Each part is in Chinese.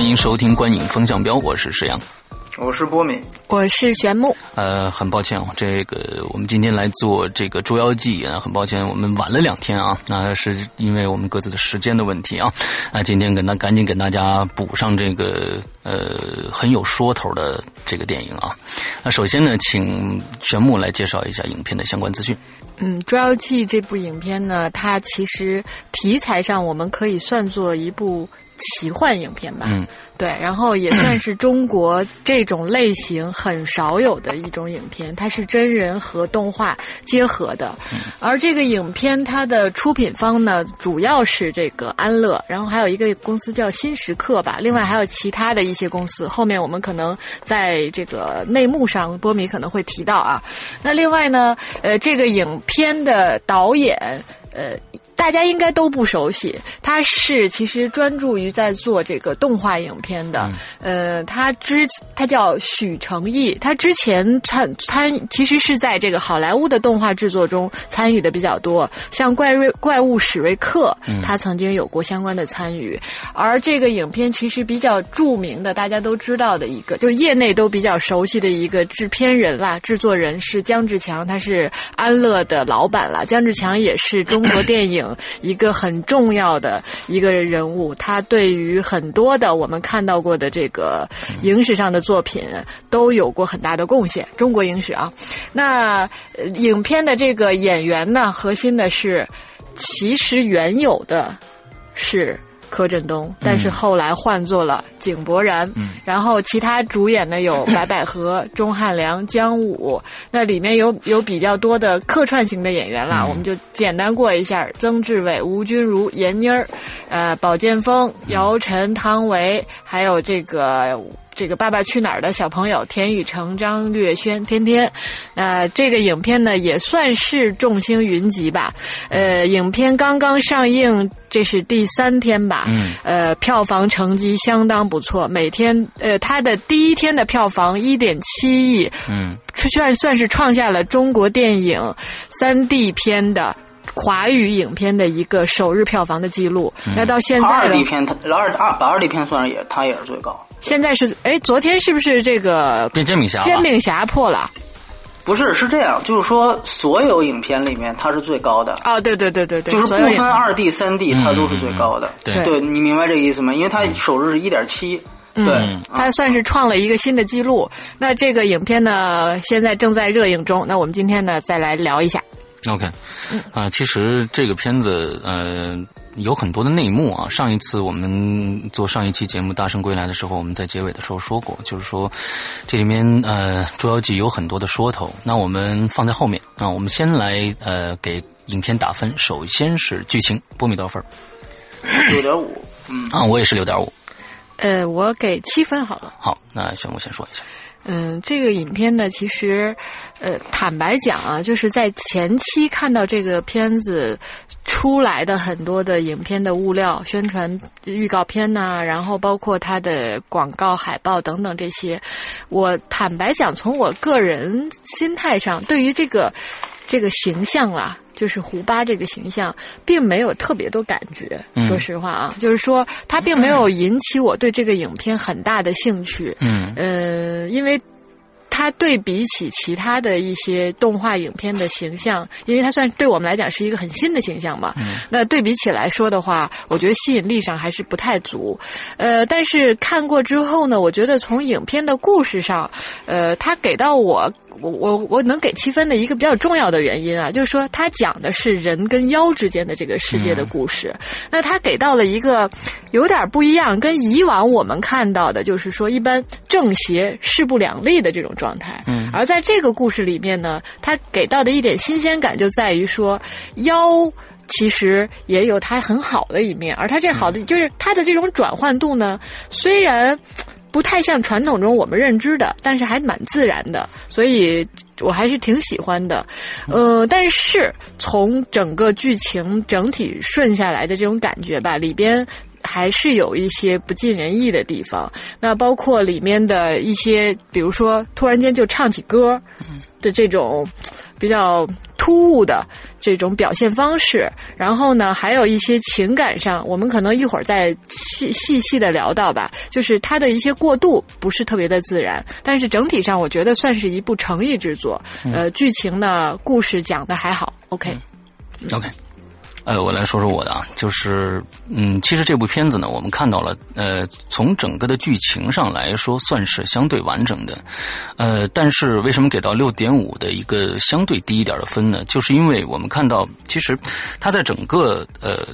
欢迎收听《观影风向标》，我是石阳。我是波米，我是玄木。呃，很抱歉啊，这个我们今天来做这个《捉妖记》啊，很抱歉我们晚了两天啊，那是因为我们各自的时间的问题啊。那今天跟大赶紧给大家补上这个呃很有说头的这个电影啊。那首先呢，请玄木来介绍一下影片的相关资讯。嗯，《捉妖记》这部影片呢，它其实题材上我们可以算作一部奇幻影片吧。嗯，对，然后也算是中国这种类型很少有的一种影片，它是真人和动画结合的。而这个影片它的出品方呢，主要是这个安乐，然后还有一个公司叫新时刻吧，另外还有其他的一些公司。后面我们可能在这个内幕上，波米可能会提到啊。那另外呢，呃，这个影片的导演，呃。大家应该都不熟悉，他是其实专注于在做这个动画影片的。呃，他之他叫许成义，他之前参参其实是在这个好莱坞的动画制作中参与的比较多，像怪瑞怪物史瑞克，他曾经有过相关的参与。而这个影片其实比较著名的，大家都知道的一个，就业内都比较熟悉的一个制片人啦，制作人是姜志强，他是安乐的老板啦。姜志强也是中国电影。一个很重要的一个人物，他对于很多的我们看到过的这个影史上的作品都有过很大的贡献。中国影史啊，那影片的这个演员呢，核心的是，其实原有的是。柯震东，但是后来换做了井柏然，然后其他主演呢有白百合、钟汉良、姜武，那里面有有比较多的客串型的演员啦，我们就简单过一下：曾志伟、吴君如、闫妮儿，呃，宝剑锋、姚晨、汤唯，还有这个。这个《爸爸去哪儿》的小朋友田雨成、张略轩、天天，呃，这个影片呢也算是众星云集吧。呃，影片刚刚上映，这是第三天吧。嗯。呃，票房成绩相当不错，每天呃，它的第一天的票房一点七亿。嗯。算算是创下了中国电影三 D 片的华语影片的一个首日票房的记录。那到现在二 D 片，它二二把二 D 片算上也，它也是最高。现在是哎，昨天是不是这个变煎饼侠？煎饼侠破了？不是，是这样，就是说所有影片里面它是最高的。哦，对对对对对，就是不分二 D、三 D，它都是最高的。对，对你明白这个意思吗？因为它首日是一点七，对，它算是创了一个新的记录。那这个影片呢，现在正在热映中。那我们今天呢，再来聊一下。OK，啊，其实这个片子，呃。有很多的内幕啊！上一次我们做上一期节目《大圣归来》的时候，我们在结尾的时候说过，就是说这里面呃《捉妖记》有很多的说头。那我们放在后面那，我们先来呃给影片打分。首先是剧情，波米多少分？六点五。嗯啊，我也是六点五。呃，我给七分好了。好，那玄木先说一下。嗯，这个影片呢，其实，呃，坦白讲啊，就是在前期看到这个片子出来的很多的影片的物料、宣传预告片呐，然后包括它的广告海报等等这些，我坦白讲，从我个人心态上，对于这个这个形象啊。就是胡巴这个形象，并没有特别多感觉。说实话啊，就是说他并没有引起我对这个影片很大的兴趣。嗯，呃，因为他对比起其他的一些动画影片的形象，因为他算对我们来讲是一个很新的形象嘛。嗯，那对比起来说的话，我觉得吸引力上还是不太足。呃，但是看过之后呢，我觉得从影片的故事上，呃，他给到我。我我我能给七分的一个比较重要的原因啊，就是说他讲的是人跟妖之间的这个世界的故事。那他给到了一个有点不一样，跟以往我们看到的，就是说一般正邪势不两立的这种状态。嗯。而在这个故事里面呢，他给到的一点新鲜感就在于说妖其实也有它很好的一面，而它这好的就是它的这种转换度呢，虽然。不太像传统中我们认知的，但是还蛮自然的，所以我还是挺喜欢的。呃，但是从整个剧情整体顺下来的这种感觉吧，里边还是有一些不尽人意的地方。那包括里面的一些，比如说突然间就唱起歌的这种比较。突兀的这种表现方式，然后呢，还有一些情感上，我们可能一会儿再细细细的聊到吧。就是它的一些过渡不是特别的自然，但是整体上我觉得算是一部诚意之作。呃，剧情呢，故事讲的还好。OK，OK。呃，我来说说我的啊，就是，嗯，其实这部片子呢，我们看到了，呃，从整个的剧情上来说，算是相对完整的，呃，但是为什么给到六点五的一个相对低一点的分呢？就是因为我们看到，其实它在整个呃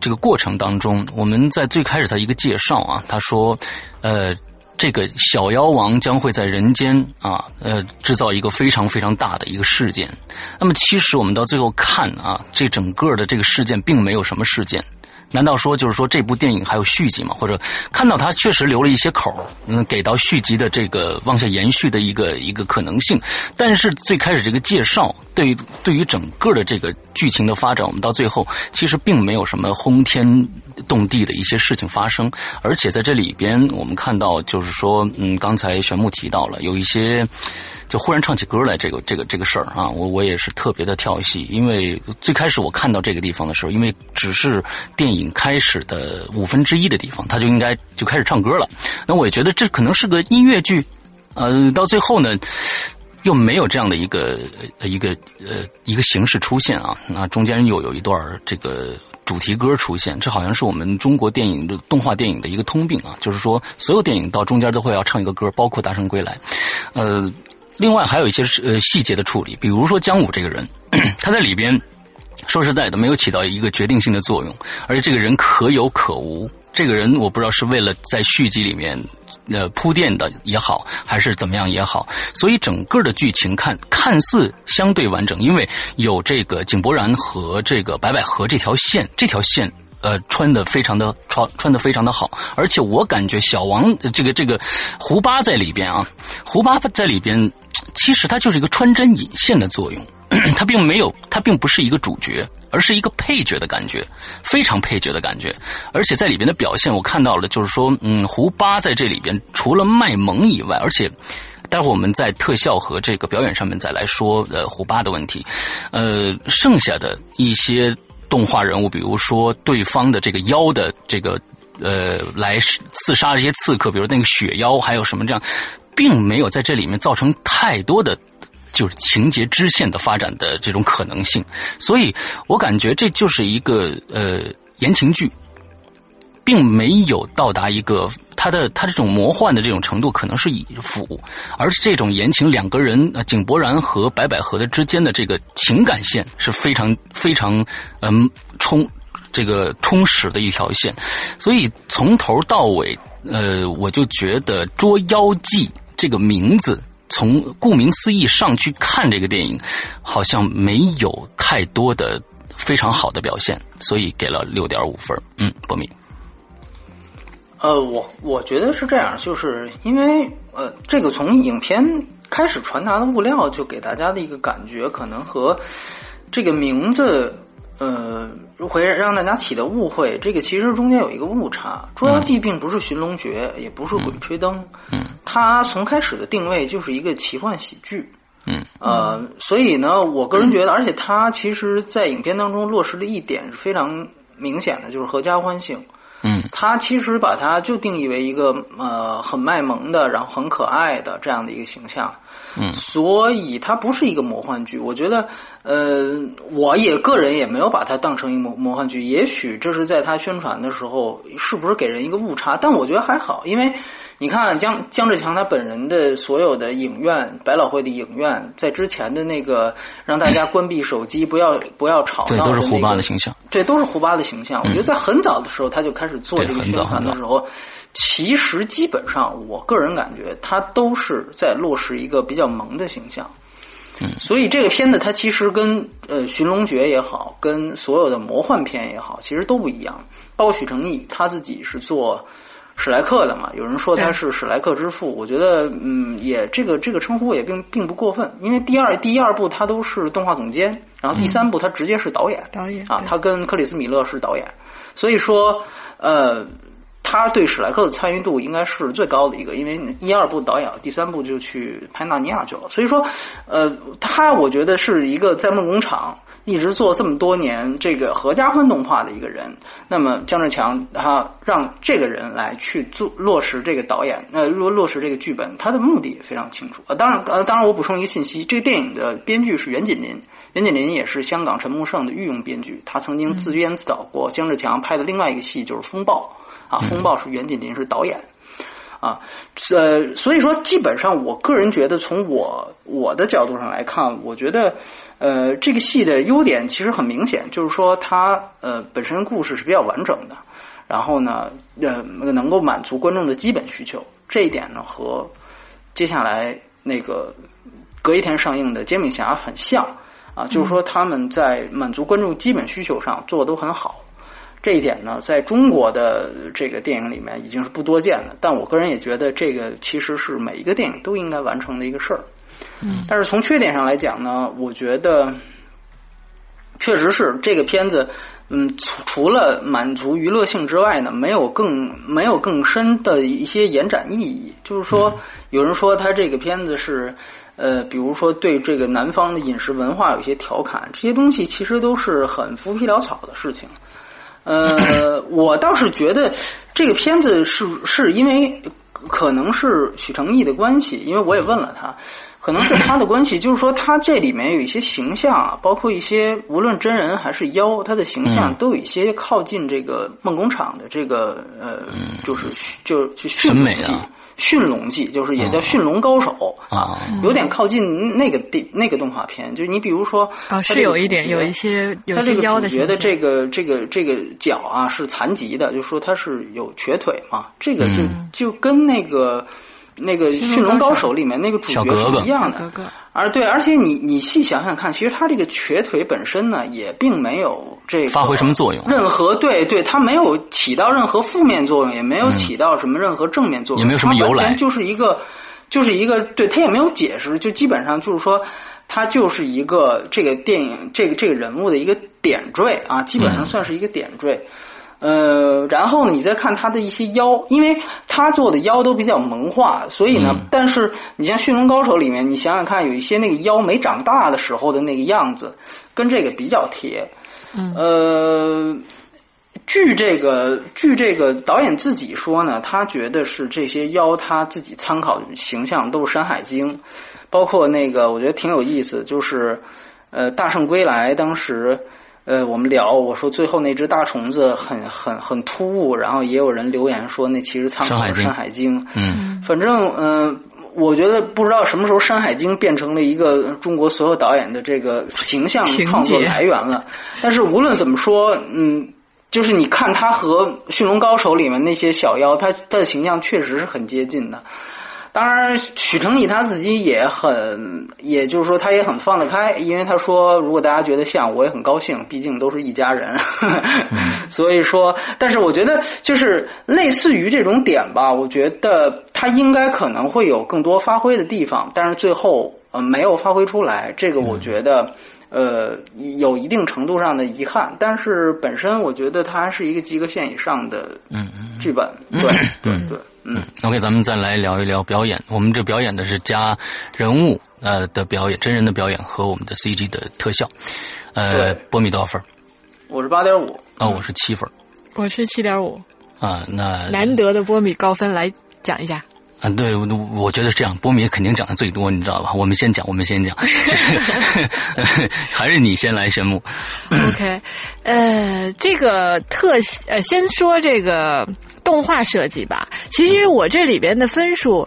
这个过程当中，我们在最开始的一个介绍啊，他说，呃。这个小妖王将会在人间啊，呃，制造一个非常非常大的一个事件。那么，其实我们到最后看啊，这整个的这个事件并没有什么事件。难道说就是说这部电影还有续集吗？或者看到它确实留了一些口嗯，给到续集的这个往下延续的一个一个可能性。但是最开始这个介绍，对于对于整个的这个剧情的发展，我们到最后其实并没有什么轰天动地的一些事情发生。而且在这里边，我们看到就是说，嗯，刚才玄木提到了有一些。就忽然唱起歌来，这个这个这个事儿啊，我我也是特别的跳戏，因为最开始我看到这个地方的时候，因为只是电影开始的五分之一的地方，他就应该就开始唱歌了。那我也觉得这可能是个音乐剧，呃，到最后呢，又没有这样的一个一个呃一个形式出现啊。那中间又有一段这个主题歌出现，这好像是我们中国电影的动画电影的一个通病啊，就是说所有电影到中间都会要唱一个歌，包括《大圣归来》，呃。另外还有一些呃细节的处理，比如说姜武这个人，他在里边说实在的没有起到一个决定性的作用，而且这个人可有可无。这个人我不知道是为了在续集里面呃铺垫的也好，还是怎么样也好，所以整个的剧情看看似相对完整，因为有这个井柏然和这个白百合这条线，这条线呃穿的非常的穿穿的非常的好，而且我感觉小王这个这个胡巴在里边啊，胡巴在里边。其实它就是一个穿针引线的作用，它并没有，它并不是一个主角，而是一个配角的感觉，非常配角的感觉。而且在里边的表现，我看到了，就是说，嗯，胡巴在这里边除了卖萌以外，而且待会儿我们在特效和这个表演上面再来说，呃，胡巴的问题，呃，剩下的一些动画人物，比如说对方的这个妖的这个，呃，来刺杀这些刺客，比如那个雪妖，还有什么这样。并没有在这里面造成太多的，就是情节支线的发展的这种可能性，所以我感觉这就是一个呃言情剧，并没有到达一个它的它这种魔幻的这种程度，可能是以辅，而是这种言情两个人呃井柏然和白百合的之间的这个情感线是非常非常嗯充这个充实的一条线，所以从头到尾呃我就觉得捉妖记。这个名字从顾名思义上去看这个电影，好像没有太多的非常好的表现，所以给了六点五分。嗯，波米。呃，我我觉得是这样，就是因为呃，这个从影片开始传达的物料，就给大家的一个感觉，可能和这个名字。呃，会让大家起的误会，这个其实中间有一个误差，《捉妖记》并不是寻龙诀，也不是鬼吹灯，嗯，它从开始的定位就是一个奇幻喜剧，嗯，呃，所以呢，我个人觉得，而且它其实，在影片当中落实的一点是非常明显的，就是合家欢性，嗯，它其实把它就定义为一个呃很卖萌的，然后很可爱的这样的一个形象。嗯，所以它不是一个魔幻剧。我觉得，呃，我也个人也没有把它当成一魔魔幻剧。也许这是在他宣传的时候，是不是给人一个误差？但我觉得还好，因为你看江江志强他本人的所有的影院，百老汇的影院，在之前的那个让大家关闭手机、不要不要吵闹，对，都是胡巴的形象，对，都是胡巴的形象。我觉得在很早的时候他就开始做这个宣传的时候。其实基本上，我个人感觉，他都是在落实一个比较萌的形象。嗯，所以这个片子它其实跟呃《寻龙诀》也好，跟所有的魔幻片也好，其实都不一样。包括许成义他自己是做史莱克的嘛，有人说他是史莱克之父，我觉得嗯也这个这个称呼也并并不过分，因为第二第一二部他都是动画总监，然后第三部他直接是导演，导演啊，他跟克里斯米勒是导演，所以说呃。他对史莱克的参与度应该是最高的一个，因为一二部导演，第三部就去拍纳尼亚去了。所以说，呃，他我觉得是一个在梦工厂一直做这么多年这个合家欢动画的一个人。那么姜志强他让这个人来去做落实这个导演，呃，落落实这个剧本，他的目的也非常清楚。呃，当然，呃，当然我补充一个信息，这个电影的编剧是袁锦麟，袁锦麟也是香港陈木胜的御用编剧，他曾经自编自导过姜志强拍的另外一个戏就是《风暴》。啊，风暴是袁锦麟是导演，啊，呃，所以说基本上，我个人觉得，从我我的角度上来看，我觉得，呃，这个戏的优点其实很明显，就是说它呃本身故事是比较完整的，然后呢，呃，能够满足观众的基本需求，这一点呢和接下来那个隔一天上映的《煎饼侠》很像啊，就是说他们在满足观众基本需求上做的都很好。这一点呢，在中国的这个电影里面已经是不多见的，但我个人也觉得这个其实是每一个电影都应该完成的一个事儿。嗯，但是从缺点上来讲呢，我觉得确实是这个片子，嗯，除除了满足娱乐性之外呢，没有更没有更深的一些延展意义。就是说，有人说他这个片子是，呃，比如说对这个南方的饮食文化有一些调侃，这些东西其实都是很浮皮潦草的事情。呃，我倒是觉得这个片子是是因为可能是许成义的关系，因为我也问了他，可能是他的关系，就是说他这里面有一些形象啊，包括一些无论真人还是妖，他的形象都有一些靠近这个梦工厂的这个呃，就是就就审美啊。驯龙记就是也叫驯龙高手啊，有点靠近那个地那个动画片，就是你比如说啊，是有一点有一些有些妖的觉得这个这个这个脚啊是残疾的，就说他是有瘸腿嘛，这个就就跟那个那个驯龙高手。里面那个主角是一样的。而对，而且你你细想想看，其实他这个瘸腿本身呢，也并没有这发挥什么作用。任何对对，它没有起到任何负面作用，也没有起到什么任何正面作用，也没有什么由来，就是一个就是一个，对他也没有解释，就基本上就是说，他就是一个这个电影这个这个人物的一个点缀啊，基本上算是一个点缀。呃，然后呢，你再看他的一些妖，因为他做的妖都比较萌化，所以呢，但是你像《驯龙高手》里面，你想想看，有一些那个妖没长大的时候的那个样子，跟这个比较贴。嗯，呃，据这个据这个导演自己说呢，他觉得是这些妖他自己参考的形象都是《山海经》，包括那个我觉得挺有意思，就是呃《大圣归来》当时。呃，我们聊，我说最后那只大虫子很很很突兀，然后也有人留言说那其实参考《山海经》。嗯，反正嗯，我觉得不知道什么时候《山海经》变成了一个中国所有导演的这个形象创作来源了。但是无论怎么说，嗯，就是你看他和《驯龙高手》里面那些小妖，他他的形象确实是很接近的。当然，许成义他自己也很，也就是说，他也很放得开，因为他说，如果大家觉得像，我也很高兴，毕竟都是一家人。所以说，但是我觉得，就是类似于这种点吧，我觉得他应该可能会有更多发挥的地方，但是最后呃没有发挥出来，这个我觉得呃有一定程度上的遗憾。但是本身我觉得它是一个及格线以上的剧本，对 对对。嗯，OK，咱们再来聊一聊表演。我们这表演的是加人物呃的表演，真人的表演和我们的 CG 的特效。呃，波米多少分？我是八点五。啊，我是七分。我是七点五。啊，那难得的波米高分来讲一下。啊，对，我我觉得这样，波米肯定讲的最多，你知道吧？我们先讲，我们先讲，还是你先来宣布。OK，呃，这个特呃，先说这个动画设计吧。其实我这里边的分数，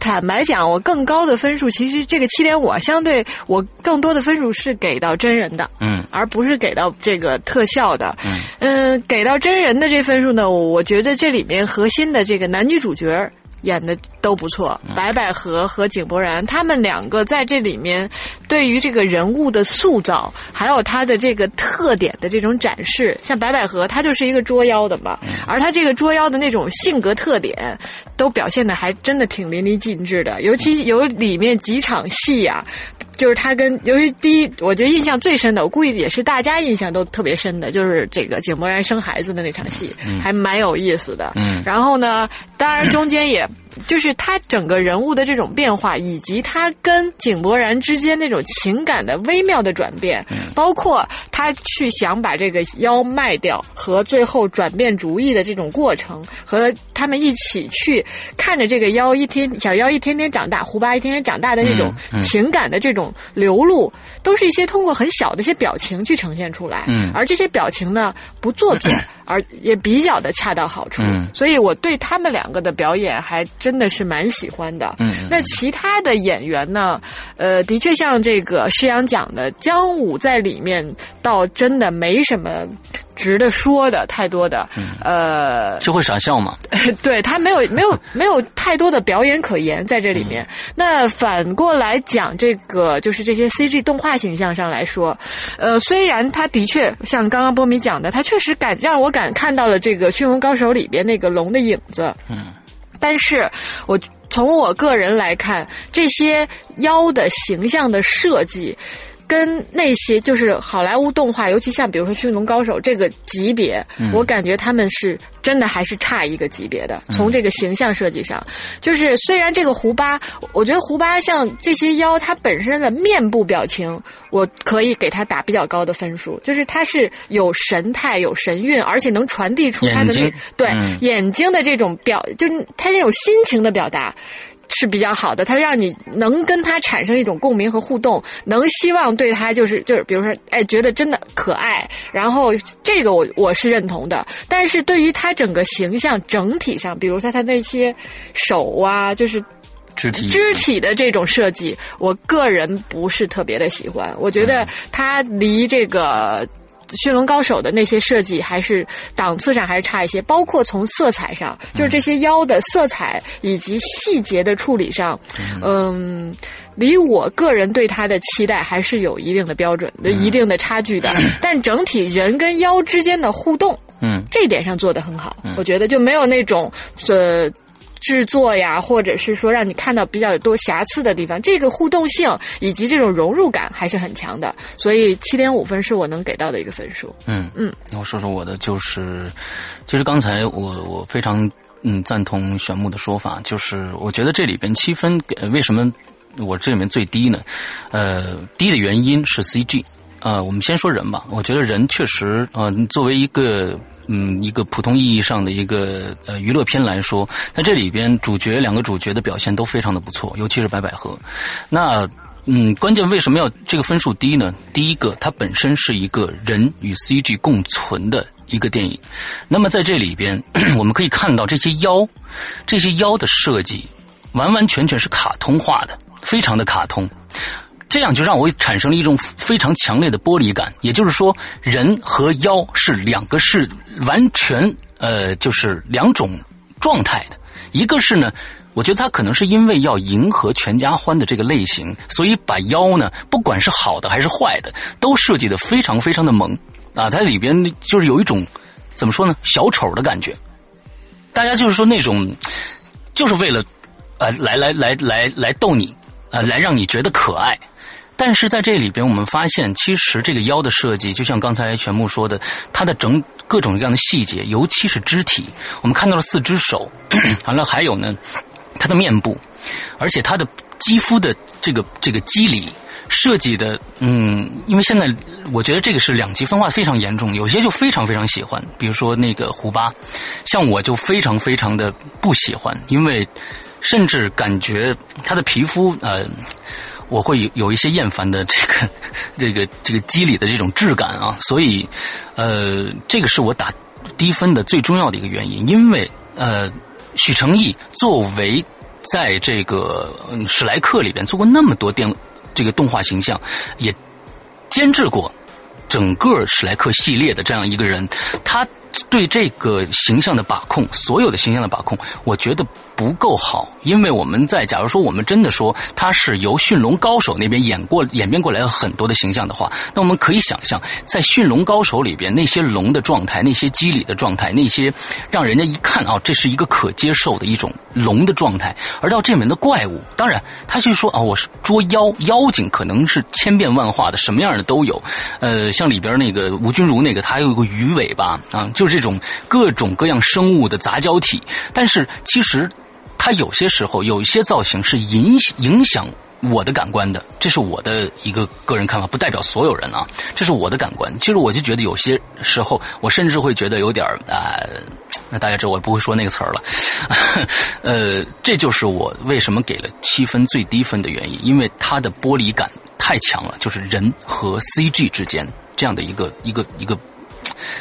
坦白讲，我更高的分数，其实这个七点五，相对我更多的分数是给到真人的，嗯，而不是给到这个特效的，嗯，嗯，给到真人的这分数呢，我觉得这里面核心的这个男女主角。演的都不错，白百合和井柏然他们两个在这里面对于这个人物的塑造，还有他的这个特点的这种展示，像白百合，她就是一个捉妖的嘛，而她这个捉妖的那种性格特点，都表现的还真的挺淋漓尽致的，尤其有里面几场戏呀、就是他跟，由于第一，我觉得印象最深的，我估计也是大家印象都特别深的，就是这个井柏然生孩子的那场戏，还蛮有意思的。嗯然后呢，当然中间也。就是他整个人物的这种变化，以及他跟井柏然之间那种情感的微妙的转变，包括他去想把这个妖卖掉，和最后转变主意的这种过程，和他们一起去看着这个妖一天小妖一天天长大，胡巴一天天长大的那种情感的这种流露，都是一些通过很小的一些表情去呈现出来。嗯而这些表情呢不做作，而也比较的恰到好处。嗯所以我对他们两个的表演还真的是蛮喜欢的。嗯嗯那其他的演员呢？呃，的确像这个施洋讲的，姜武在里面倒真的没什么值得说的太多的。嗯呃，就会傻笑嘛。对他没有没有没有太多的表演可言在这里面。嗯那反过来讲，这个就是这些 CG 动画形象上来说，呃，虽然他的确像刚刚波米讲的，他确实感让我感看到了这个《驯龙高手》里边那个龙的影子。嗯，但是我从我个人来看，这些妖的形象的设计。跟那些就是好莱坞动画，尤其像比如说《驯龙高手》这个级别，我感觉他们是真的还是差一个级别的。从这个形象设计上，就是虽然这个胡巴，我觉得胡巴像这些妖，它本身的面部表情，我可以给他打比较高的分数，就是它是有神态、有神韵，而且能传递出他的对、嗯眼睛的这种表，就是他这种心情的表达。是比较好的，它让你能跟他产生一种共鸣和互动，能希望对他就是就是，比如说，哎，觉得真的可爱，然后这个我我是认同的。但是对于他整个形象整体上，比如说他那些手啊，就是肢体肢体的这种设计，我个人不是特别的喜欢。我觉得它离这个。驯龙高手的那些设计还是档次上还是差一些，包括从色彩上，就是这些妖的色彩以及细节的处理上，嗯，离我个人对它的期待还是有一定的标准的、一定的差距的。但整体人跟妖之间的互动，嗯。这一点上做得很好，我觉得就没有那种呃制作呀，或者是说让你看到比较多瑕疵的地方，这个互动性以及这种融入感还是很强的，所以七点五分是我能给到的一个分数。嗯嗯，那我说说我的，就是其实刚才我我非常嗯赞同玄木的说法，就是我觉得这里边七分给为什么我这里面最低呢？呃，低的原因是 CG。呃，我们先说人吧。我觉得人确实，呃，作为一个嗯一个普通意义上的一个呃娱乐片来说，在这里边主角两个主角的表现都非常的不错，尤其是白百合。那嗯，关键为什么要这个分数低呢？第一个，它本身是一个人与 CG 共存的一个电影。那么在这里边，我们可以看到这些妖，这些妖的设计完完全全是卡通化的，非常的卡通。这样就让我产生了一种非常强烈的剥离感，也就是说，人和妖是两个是完全呃，就是两种状态的。一个是呢，我觉得他可能是因为要迎合全家欢的这个类型，所以把妖呢，不管是好的还是坏的，都设计的非常非常的萌啊。它里边就是有一种怎么说呢，小丑的感觉。大家就是说那种，就是为了呃来来来来来逗你，呃来让你觉得可爱。但是在这里边，我们发现，其实这个腰的设计，就像刚才全木说的，它的整各种各样的细节，尤其是肢体，我们看到了四只手，完了还有呢，它的面部，而且它的肌肤的这个这个肌理设计的，嗯，因为现在我觉得这个是两极分化非常严重，有些就非常非常喜欢，比如说那个胡巴，像我就非常非常的不喜欢，因为甚至感觉他的皮肤呃。我会有有一些厌烦的这个 这个这个肌理的这种质感啊，所以呃，这个是我打低分的最重要的一个原因，因为呃，许成义作为在这个史莱克里边做过那么多电这个动画形象，也监制过整个史莱克系列的这样一个人，他对这个形象的把控，所有的形象的把控，我觉得不够好，因为我们在假如说我们真的说他是由驯龙高手那边演过演变过来很多的形象的话，那我们可以想象，在驯龙高手里边那些龙的状态、那些机理的状态、那些让人家一看啊，这是一个可接受的一种龙的状态，而到这门的怪物，当然他是说啊，我是捉妖妖精，可能是千变万化的，什么样的都有。呃，像里边那个吴君如那个，他有一个鱼尾巴啊，就是这种各种各样生物的杂交体，但是其实。它有些时候有一些造型是影影响我的感官的，这是我的一个个人看法，不代表所有人啊。这是我的感官。其实我就觉得有些时候，我甚至会觉得有点啊，那大家知道我不会说那个词儿了。呃，这就是我为什么给了七分最低分的原因，因为它的剥离感太强了，就是人和 CG 之间这样的一个一个一个。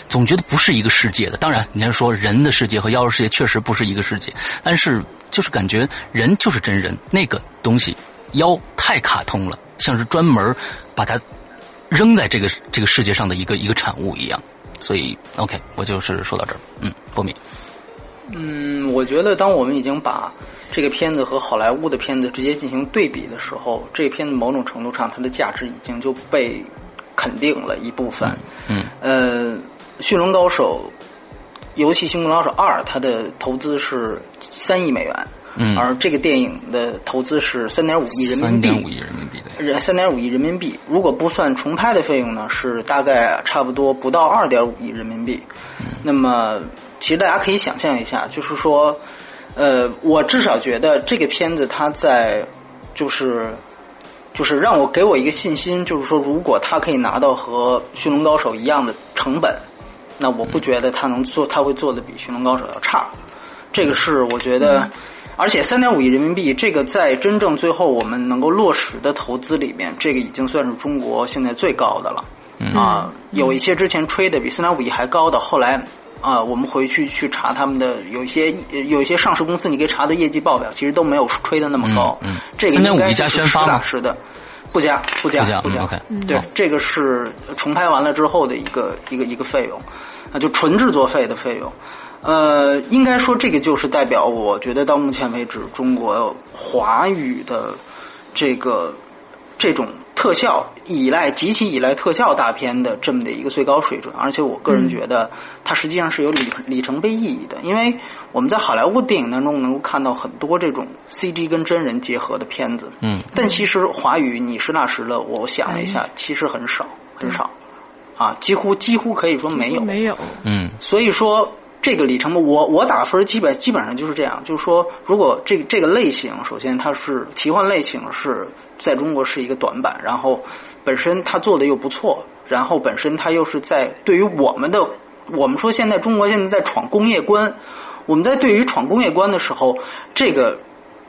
总觉得不是一个世界的。当然，你要说人的世界和妖的世界确实不是一个世界，但是就是感觉人就是真人，那个东西妖太卡通了，像是专门把它扔在这个这个世界上的一个一个产物一样。所以，OK，我就是说到这儿。嗯，波米。嗯，我觉得当我们已经把这个片子和好莱坞的片子直接进行对比的时候，这个片子某种程度上它的价值已经就被。肯定了一部分，嗯，呃，《驯龙高手》尤其《驯龙高手二》，它的投资是三亿美元，嗯，而这个电影的投资是三点五亿人民币，三点五亿人民币的，三点五亿人民币。如果不算重拍的费用呢，是大概差不多不到二点五亿人民币。那么，其实大家可以想象一下，就是说，呃，我至少觉得这个片子它在就是。就是让我给我一个信心，就是说，如果它可以拿到和《驯龙高手》一样的成本，那我不觉得他能做，他会做的比《驯龙高手》要差。这个是我觉得，而且三点五亿人民币，这个在真正最后我们能够落实的投资里面，这个已经算是中国现在最高的了。啊，有一些之前吹的比三点五亿还高的，后来。啊，我们回去去查他们的有一些有一些上市公司，你可以查的业绩报表，其实都没有吹的那么高。嗯，这个应该是实打实的，不加不加不加。OK，对，这个是重拍完了之后的一个一个一个费用，啊，就纯制作费的费用。呃，应该说这个就是代表，我觉得到目前为止，中国华语的这个这种。特效依赖极其依赖特效大片的这么的一个最高水准，而且我个人觉得它实际上是有里里程碑意义的，因为我们在好莱坞电影当中能够看到很多这种 CG 跟真人结合的片子，嗯，但其实华语你实打实的，我想了一下，其实很少很少，啊，几乎几乎可以说没有没有，嗯，所以说。这个里程碑，我我打分基本基本上就是这样，就是说，如果这个这个类型，首先它是奇幻类型，是在中国是一个短板，然后本身它做的又不错，然后本身它又是在对于我们的，我们说现在中国现在在闯工业关，我们在对于闯工业关的时候，这个。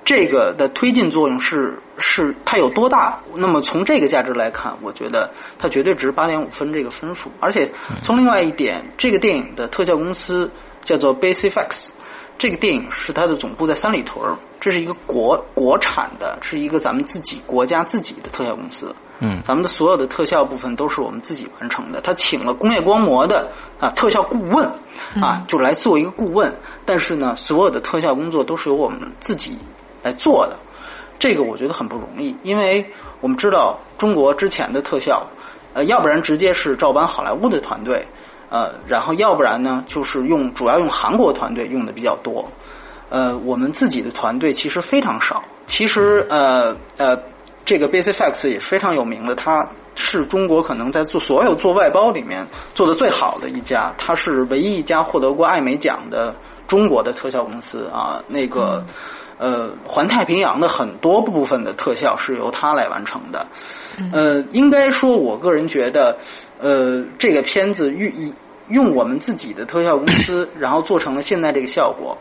这个的推进作用是是它有多大？那么从这个价值来看，我觉得它绝对值八点五分这个分数。而且从另外一点，这个电影的特效公司叫做 Base Effects，这个电影是它的总部在三里屯这是一个国国产的，是一个咱们自己国家自己的特效公司。嗯，咱们的所有的特效部分都是我们自己完成的。他请了工业光魔的啊特效顾问啊，就来做一个顾问。但是呢，所有的特效工作都是由我们自己。来做的，这个我觉得很不容易，因为我们知道中国之前的特效，呃，要不然直接是照搬好莱坞的团队，呃，然后要不然呢，就是用主要用韩国团队用的比较多，呃，我们自己的团队其实非常少。其实，呃呃，这个 BasicFacts 也是非常有名的，它是中国可能在做所有做外包里面做的最好的一家，它是唯一一家获得过艾美奖的中国的特效公司啊，那个。呃，环太平洋的很多部分的特效是由它来完成的。呃，应该说，我个人觉得，呃，这个片子用用我们自己的特效公司，然后做成了现在这个效果。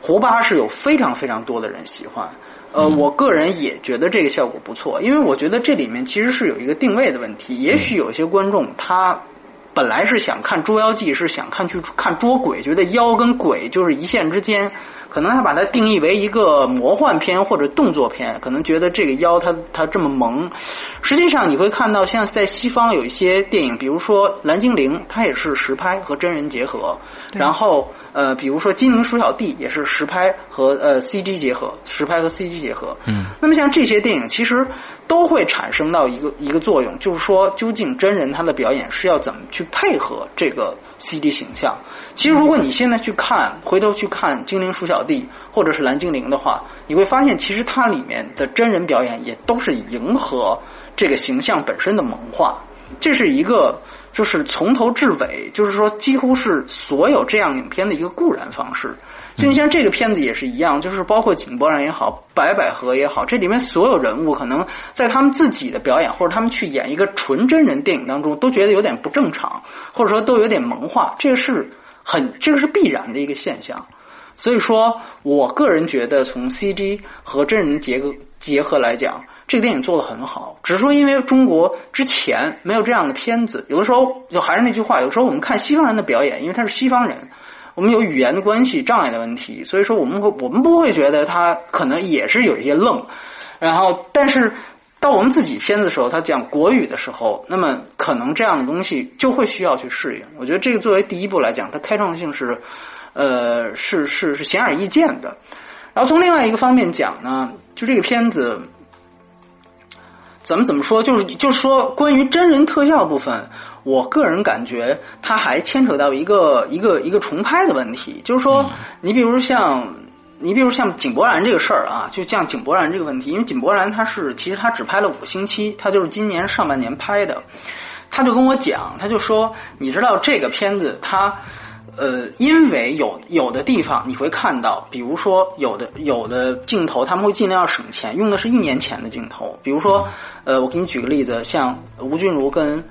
胡巴是有非常非常多的人喜欢。呃，我个人也觉得这个效果不错，因为我觉得这里面其实是有一个定位的问题。也许有些观众他本来是想看《捉妖记》，是想看去看捉鬼，觉得妖跟鬼就是一线之间。可能他把它定义为一个魔幻片或者动作片，可能觉得这个妖它它这么萌。实际上你会看到，像在西方有一些电影，比如说《蓝精灵》，它也是实拍和真人结合。然后呃，比如说《精灵鼠小弟》也是实拍和呃 CG 结合，实拍和 CG 结合。嗯。那么像这些电影，其实都会产生到一个一个作用，就是说，究竟真人他的表演是要怎么去配合这个 C D 形象？其实，如果你现在去看，回头去看《精灵鼠小弟》或者是《蓝精灵》的话，你会发现，其实它里面的真人表演也都是迎合这个形象本身的萌化。这是一个，就是从头至尾，就是说，几乎是所有这样影片的一个固然方式。就像这个片子也是一样，就是包括井柏然也好，白百合也好，这里面所有人物可能在他们自己的表演或者他们去演一个纯真人电影当中，都觉得有点不正常，或者说都有点萌化。这个是。很，这个是必然的一个现象，所以说我个人觉得，从 CG 和真人结合结合来讲，这个电影做的很好。只是说，因为中国之前没有这样的片子，有的时候就还是那句话，有时候我们看西方人的表演，因为他是西方人，我们有语言的关系障碍的问题，所以说我们会我们不会觉得他可能也是有一些愣，然后但是。到我们自己片子的时候，他讲国语的时候，那么可能这样的东西就会需要去适应。我觉得这个作为第一步来讲，它开创性是，呃，是是是显而易见的。然后从另外一个方面讲呢，就这个片子怎么怎么说，就是就是说关于真人特效部分，我个人感觉它还牵扯到一个一个一个重拍的问题，就是说你比如像。你比如像井柏然这个事儿啊，就像井柏然这个问题，因为井柏然他是其实他只拍了五个星期，他就是今年上半年拍的，他就跟我讲，他就说，你知道这个片子他呃，因为有有的地方你会看到，比如说有的有的镜头他们会尽量要省钱，用的是一年前的镜头，比如说呃，我给你举个例子，像吴君如跟。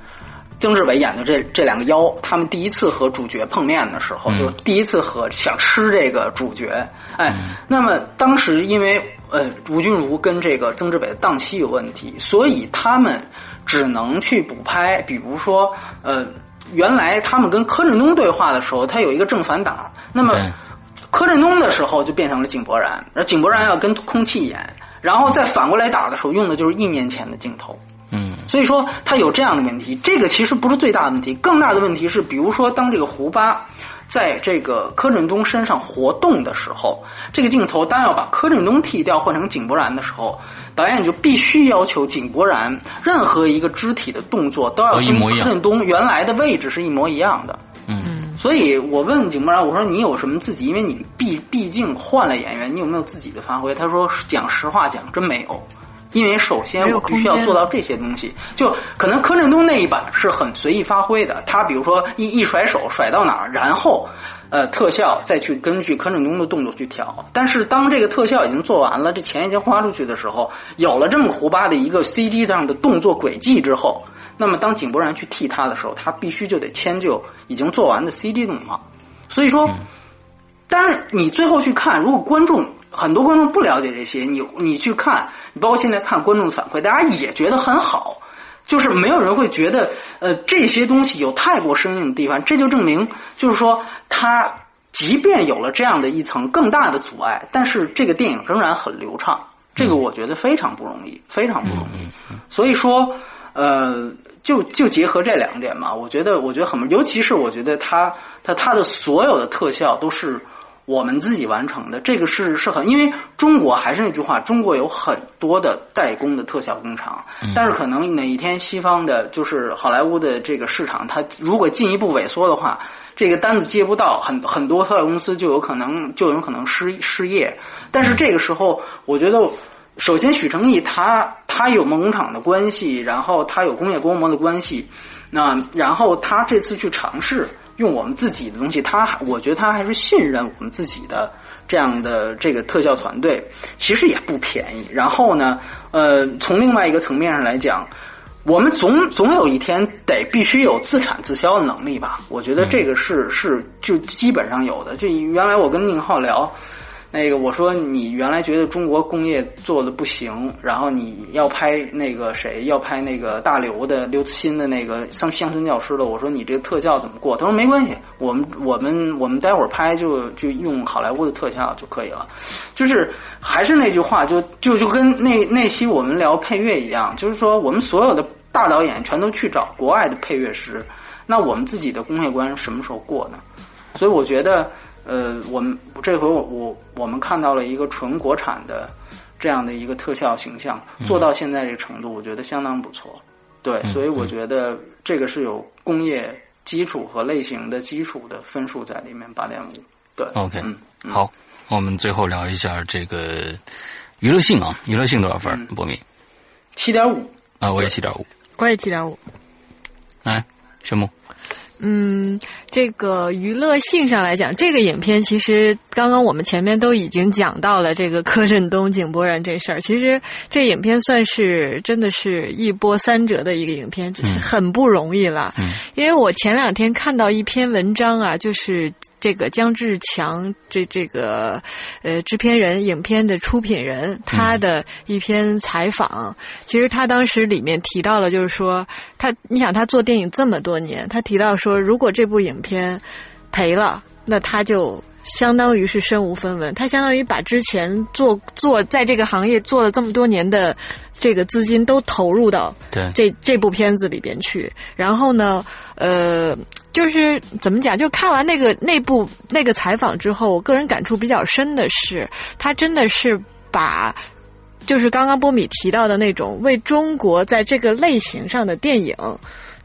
曾志伟演的这这两个妖，他们第一次和主角碰面的时候，就第一次和想吃这个主角，哎，那么当时因为呃吴君如跟这个曾志伟的档期有问题，所以他们只能去补拍，比如说呃原来他们跟柯震东对话的时候，他有一个正反打，那么柯震东的时候就变成了井柏然，而井柏然要跟空气演，然后再反过来打的时候，用的就是一年前的镜头。嗯，所以说他有这样的问题，这个其实不是最大的问题，更大的问题是，比如说当这个胡巴在这个柯震东身上活动的时候，这个镜头当要把柯震东剃掉换成井柏然的时候，导演就必须要求井柏然任何一个肢体的动作都要跟柯震东原来的位置是一模一样的。嗯，所以我问井柏然，我说你有什么自己？因为你毕毕竟换了演员，你有没有自己的发挥？他说讲实话讲，真没有。因为首先我必须要做到这些东西，就可能柯震东那一版是很随意发挥的，他比如说一一甩手甩到哪儿，然后呃特效再去根据柯震东的动作去调。但是当这个特效已经做完了，这钱已经花出去的时候，有了这么胡巴的一个 CG 上的动作轨迹之后，那么当井柏然去替他的时候，他必须就得迁就已经做完的 CG 动画。所以说，当然你最后去看，如果观众。很多观众不了解这些，你你去看，你包括现在看观众的反馈，大家也觉得很好，就是没有人会觉得呃这些东西有太过生硬的地方，这就证明就是说，它即便有了这样的一层更大的阻碍，但是这个电影仍然很流畅，这个我觉得非常不容易，非常不容易。所以说，呃，就就结合这两点嘛，我觉得我觉得很，尤其是我觉得它它它的所有的特效都是。我们自己完成的这个是是很，因为中国还是那句话，中国有很多的代工的特效工厂，但是可能哪一天西方的，就是好莱坞的这个市场，它如果进一步萎缩的话，这个单子接不到，很很多特效公司就有可能就有可能失失业。但是这个时候，我觉得首先许成义他他有梦工厂的关系，然后他有工业光魔的关系，那然后他这次去尝试。用我们自己的东西，他我觉得他还是信任我们自己的这样的这个特效团队，其实也不便宜。然后呢，呃，从另外一个层面上来讲，我们总总有一天得必须有自产自销的能力吧？我觉得这个是是就基本上有的。就原来我跟宁浩聊，那个我说你原来觉得中国工业做的不行，然后你要拍那个谁要拍那个大刘的刘慈欣的那个乡乡村教师的，我说你这个特效怎么过？他说没关系，我们 我们我们待会儿拍就就用好莱坞的特效就可以了。就是还是那句话，就就就跟那那期我们聊配乐一样，就是说我们所有的大导演全都去找国外的配乐师，那我们自己的工业观什么时候过呢？所以我觉得。呃，我们这回我我我们看到了一个纯国产的这样的一个特效形象，做到现在这个程度，我觉得相当不错。对，所以我觉得这个是有工业基础和类型的基础的分数在里面，八点五。对，OK，嗯，好，我们最后聊一下这个娱乐性啊，娱乐性多少分？波米，七点五啊，我也七点五，我也七点五。来，宣木。嗯，这个娱乐性上来讲，这个影片其实刚刚我们前面都已经讲到了这个柯震东、井柏然这事儿。其实这影片算是真的是一波三折的一个影片，很不容易了。因为我前两天看到一篇文章啊，就是。这个姜志强，这这个呃制片人、影片的出品人，他的一篇采访，其实他当时里面提到了，就是说他，你想他做电影这么多年，他提到说，如果这部影片赔了，那他就相当于是身无分文，他相当于把之前做做在这个行业做了这么多年的这个资金都投入到这这部片子里边去，然后呢，呃。就是怎么讲？就看完那个那部那个采访之后，我个人感触比较深的是，他真的是把，就是刚刚波米提到的那种为中国在这个类型上的电影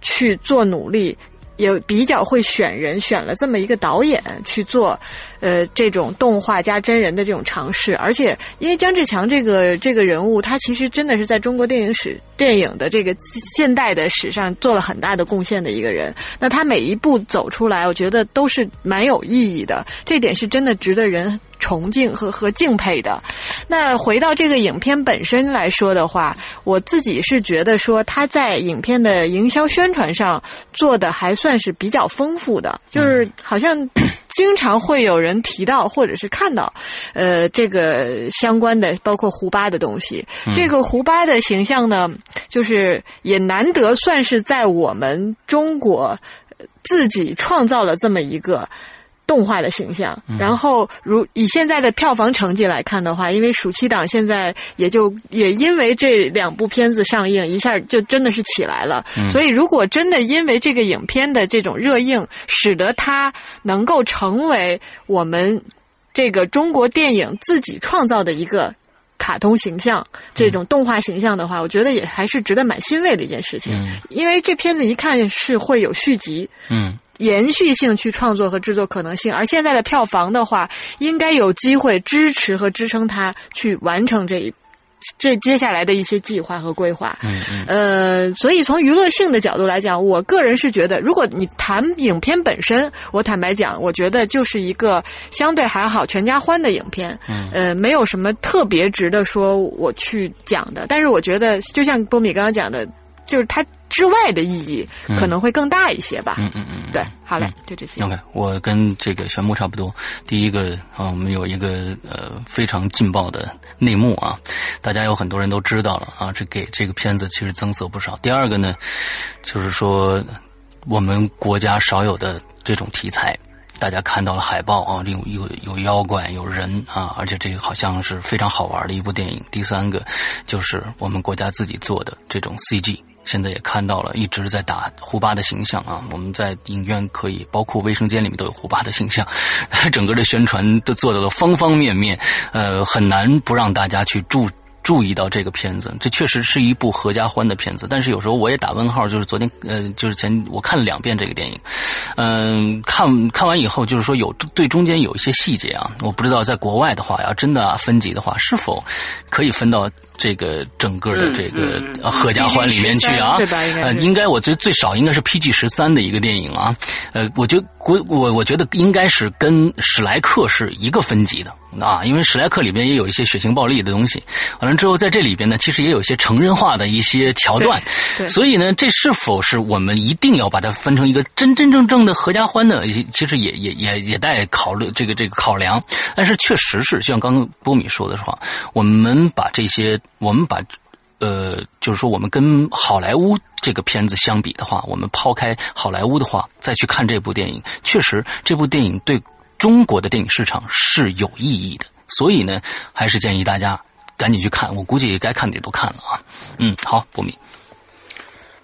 去做努力。也比较会选人，选了这么一个导演去做，呃，这种动画加真人的这种尝试。而且，因为姜志强这个这个人物，他其实真的是在中国电影史、电影的这个现代的史上做了很大的贡献的一个人。那他每一步走出来，我觉得都是蛮有意义的。这点是真的值得人。崇敬和和敬佩的。那回到这个影片本身来说的话，我自己是觉得说他在影片的营销宣传上做的还算是比较丰富的，就是好像经常会有人提到或者是看到，呃，这个相关的包括胡巴的东西。这个胡巴的形象呢，就是也难得算是在我们中国自己创造了这么一个。动画的形象，然后如以现在的票房成绩来看的话，因为暑期档现在也就也因为这两部片子上映，一下就真的是起来了。所以如果真的因为这个影片的这种热映，使得它能够成为我们这个中国电影自己创造的一个卡通形象，这种动画形象的话，我觉得也还是值得蛮欣慰的一件事情。因为这片子一看是会有续集。嗯。延续性去创作和制作可能性，而现在的票房的话，应该有机会支持和支撑他去完成这一这接下来的一些计划和规划。嗯嗯。呃，所以从娱乐性的角度来讲，我个人是觉得，如果你谈影片本身，我坦白讲，我觉得就是一个相对还好、全家欢的影片。嗯。呃，没有什么特别值得说我去讲的，但是我觉得，就像波米刚刚讲的。就是它之外的意义可能会更大一些吧。嗯嗯嗯，对，好嘞，就这些。OK，我跟这个玄牧差不多。第一个啊，我们有一个呃非常劲爆的内幕啊，大家有很多人都知道了啊，这给这个片子其实增色不少。第二个呢，就是说我们国家少有的这种题材，大家看到了海报啊，有有有妖怪，有人啊，而且这个好像是非常好玩的一部电影。第三个就是我们国家自己做的这种 CG。现在也看到了，一直在打胡巴的形象啊！我们在影院可以，包括卫生间里面都有胡巴的形象，整个的宣传都做到了方方面面，呃，很难不让大家去注。注意到这个片子，这确实是一部合家欢的片子。但是有时候我也打问号，就是昨天呃，就是前我看了两遍这个电影，嗯，看看完以后，就是说有对中间有一些细节啊，我不知道在国外的话，要真的分级的话，是否可以分到这个整个的这个合家欢里面去啊，对吧？呃，应该我觉得最少应该是 PG 十三的一个电影啊。呃，我觉得我我我觉得应该是跟史莱克是一个分级的啊，因为史莱克里边也有一些血腥暴力的东西。完了之后，在这里边呢，其实也有一些成人化的一些桥段。所以呢，这是否是我们一定要把它分成一个真真正正的合家欢呢？其实也也也也待考虑这个这个考量。但是确实是像刚刚波米说的话，我们把这些。我们把，呃，就是说，我们跟好莱坞这个片子相比的话，我们抛开好莱坞的话，再去看这部电影，确实这部电影对中国的电影市场是有意义的。所以呢，还是建议大家赶紧去看。我估计该看的也都看了啊。嗯，好，不米。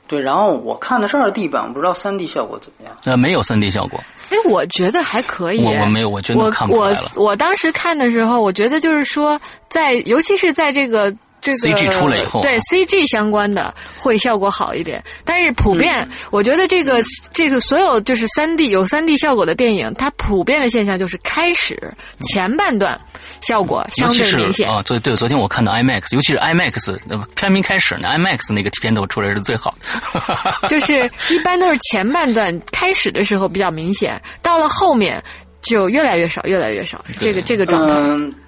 对，然后我看的是二 D 版，我不知道三 D 效果怎么样？呃，没有三 D 效果。哎，我觉得还可以。我我没有，我真的看不出来了。我我当时看的时候，我觉得就是说，在尤其是在这个。这个 CG 出来以后，对 CG 相关的会效果好一点，但是普遍，我觉得这个这个所有就是三 D 有三 D 效果的电影，它普遍的现象就是开始前半段效果相对明显啊。对对，昨天我看到 IMAX，尤其是 IMAX，片名开始呢，IMAX 那个片头出来是最好的。就是一般都是前半段开始的时候比较明显，到了后面就越来越少，越来越少。这个这个状态。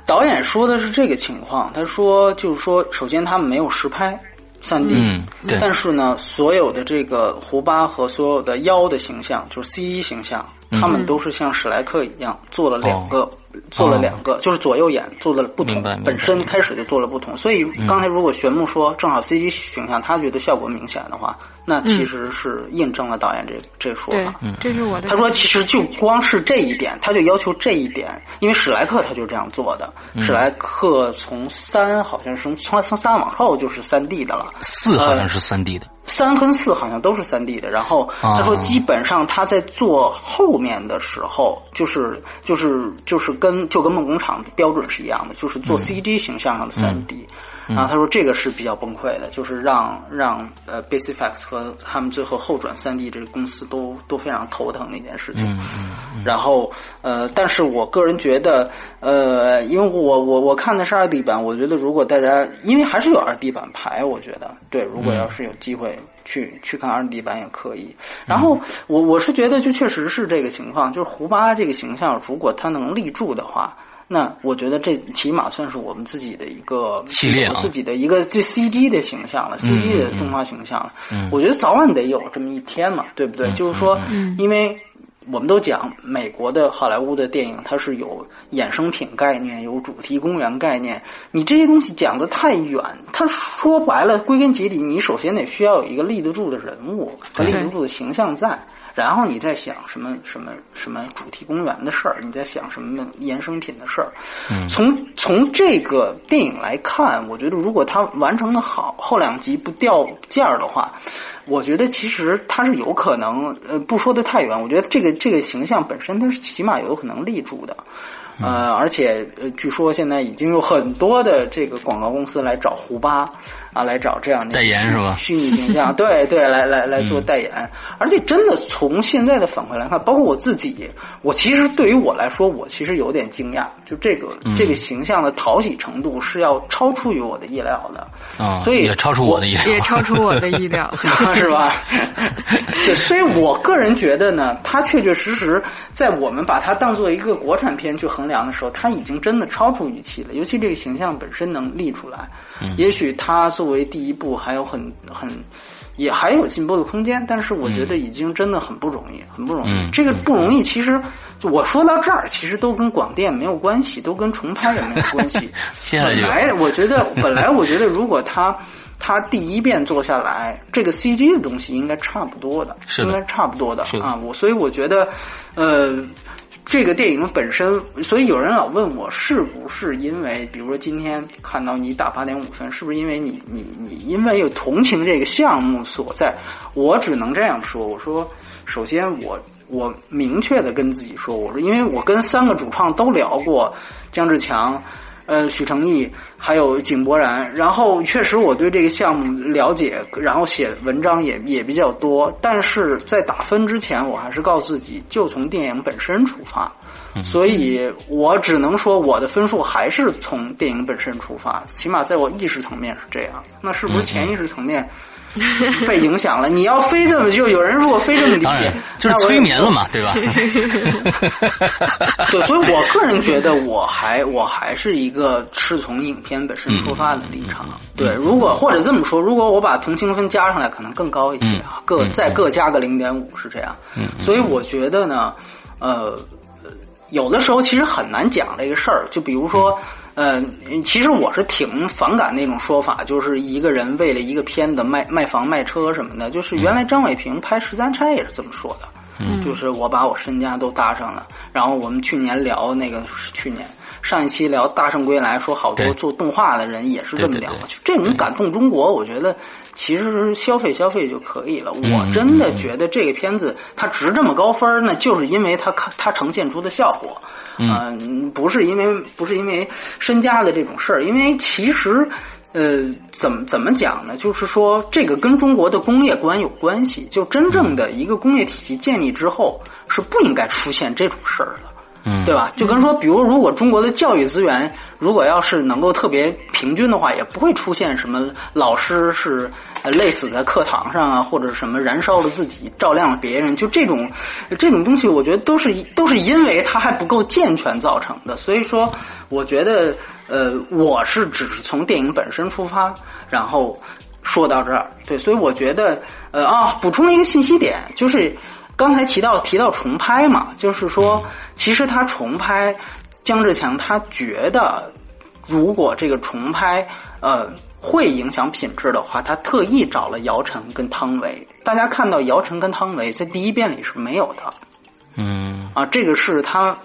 导演说的是这个情况，他说就是说，首先他们没有实拍三 D，嗯，但是呢，所有的这个胡巴和所有的妖的形象，就是 C 一形象，他们都是像史莱克一样做了两个，做了两个，就是左右眼做了不同，本身开始就做了不同，所以刚才如果玄牧说正好 CG 形象他觉得效果明显的话。那其实是印证了导演这这说法。这是我的。他说，其实就光是这一点，他就要求这一点，因为史莱克他就这样做的。史莱克从三好像是从从三往后就是三 D 的了。四好像是三 D 的。三跟四好像都是三 D 的。然后他说，基本上他在做后面的时候，就是就是就是跟就跟梦工厂标准是一样的，就是做 CG 形象上的三 D。然后他说这个是比较崩溃的，就是让让呃 Basic Effects 和他们最后后转三 D 这个公司都都非常头疼的一件事情。然后呃，但是我个人觉得呃，因为我我我看的是二 D 版，我觉得如果大家因为还是有二 D 版牌，我觉得对，如果要是有机会去去看二 D 版也可以。然后我我是觉得就确实是这个情况，就是胡巴这个形象，如果他能立住的话。那我觉得这起码算是我们自己的一个系列自己的一个最 CG 的形象了，CG 的动画形象了。嗯，我觉得早晚得有这么一天嘛，对不对？就是说，因为我们都讲美国的好莱坞的电影，它是有衍生品概念，有主题公园概念。你这些东西讲的太远，它说白了，归根结底，你首先得需要有一个立得住的人物和立得住的形象在。然后你再想什么什么什么主题公园的事儿，你在想什么衍生品的事儿。从从这个电影来看，我觉得如果它完成的好，后两集不掉价儿的话，我觉得其实它是有可能。呃，不说的太远，我觉得这个这个形象本身它是起码有可能立住的。呃，而且呃，据说现在已经有很多的这个广告公司来找胡巴啊，来找这样的代言是吧？虚拟形象，对对，来来来做代言。而且真的从现在的反馈来看，包括我自己，我其实对于我来说，我其实有点惊讶，就这个这个形象的讨喜程度是要超出于我的意料的啊，所以也超出我的意料，也超出我的意料，是吧？对，所以我个人觉得呢，它确确实实在我们把它当做一个国产片去衡。量的时候，它已经真的超出预期了。尤其这个形象本身能立出来，也许他作为第一部还有很很也还有进步的空间。但是我觉得已经真的很不容易，很不容易。这个不容易，其实我说到这儿，其实都跟广电没有关系，都跟重拍也没有关系。本来我觉得，本来我觉得，如果他他第一遍做下来，这个 CG 的东西应该差不多的，应该差不多的啊。我所以我觉得，呃。这个电影本身，所以有人老问我是不是因为，比如说今天看到你打八点五分，是不是因为你你你因为有同情这个项目所在？我只能这样说，我说，首先我我明确的跟自己说，我说，因为我跟三个主创都聊过，姜志强。呃，许成义，还有井柏然，然后确实我对这个项目了解，然后写文章也也比较多，但是在打分之前，我还是告诉自己，就从电影本身出发，所以我只能说我的分数还是从电影本身出发，起码在我意识层面是这样，那是不是潜意识层面？被影响了，你要非这么就有人如果非这么理解，就是催眠了嘛，对吧？对，所以我个人觉得，我还我还是一个是从影片本身出发的立场。对，如果或者这么说，如果我把同情分加上来，可能更高一些啊，各再各加个零点五是这样。所以我觉得呢，呃，有的时候其实很难讲这个事儿，就比如说。呃，其实我是挺反感那种说法，就是一个人为了一个片子卖卖房卖车什么的。就是原来张伟平拍《十三钗》也是这么说的，嗯就是我把我身家都搭上了。然后我们去年聊那个去年上一期聊《大圣归来》，说好多做动画的人也是这么聊。就这种感动中国，我觉得其实消费消费就可以了。我真的觉得这个片子它值这么高分，那就是因为它看它呈现出的效果。嗯，不是因为不是因为身家的这种事儿，因为其实，呃，怎么怎么讲呢？就是说，这个跟中国的工业观有关系。就真正的一个工业体系建立之后，是不应该出现这种事儿的。嗯，对吧？就跟说，比如如果中国的教育资源如果要是能够特别平均的话，也不会出现什么老师是累死在课堂上啊，或者什么燃烧了自己照亮了别人，就这种这种东西，我觉得都是都是因为它还不够健全造成的。所以说，我觉得呃，我是只是从电影本身出发，然后说到这儿。对，所以我觉得呃啊，补充一个信息点就是。刚才提到提到重拍嘛，就是说，其实他重拍姜志强，他觉得如果这个重拍呃会影响品质的话，他特意找了姚晨跟汤唯。大家看到姚晨跟汤唯在第一遍里是没有的，嗯啊，这个是他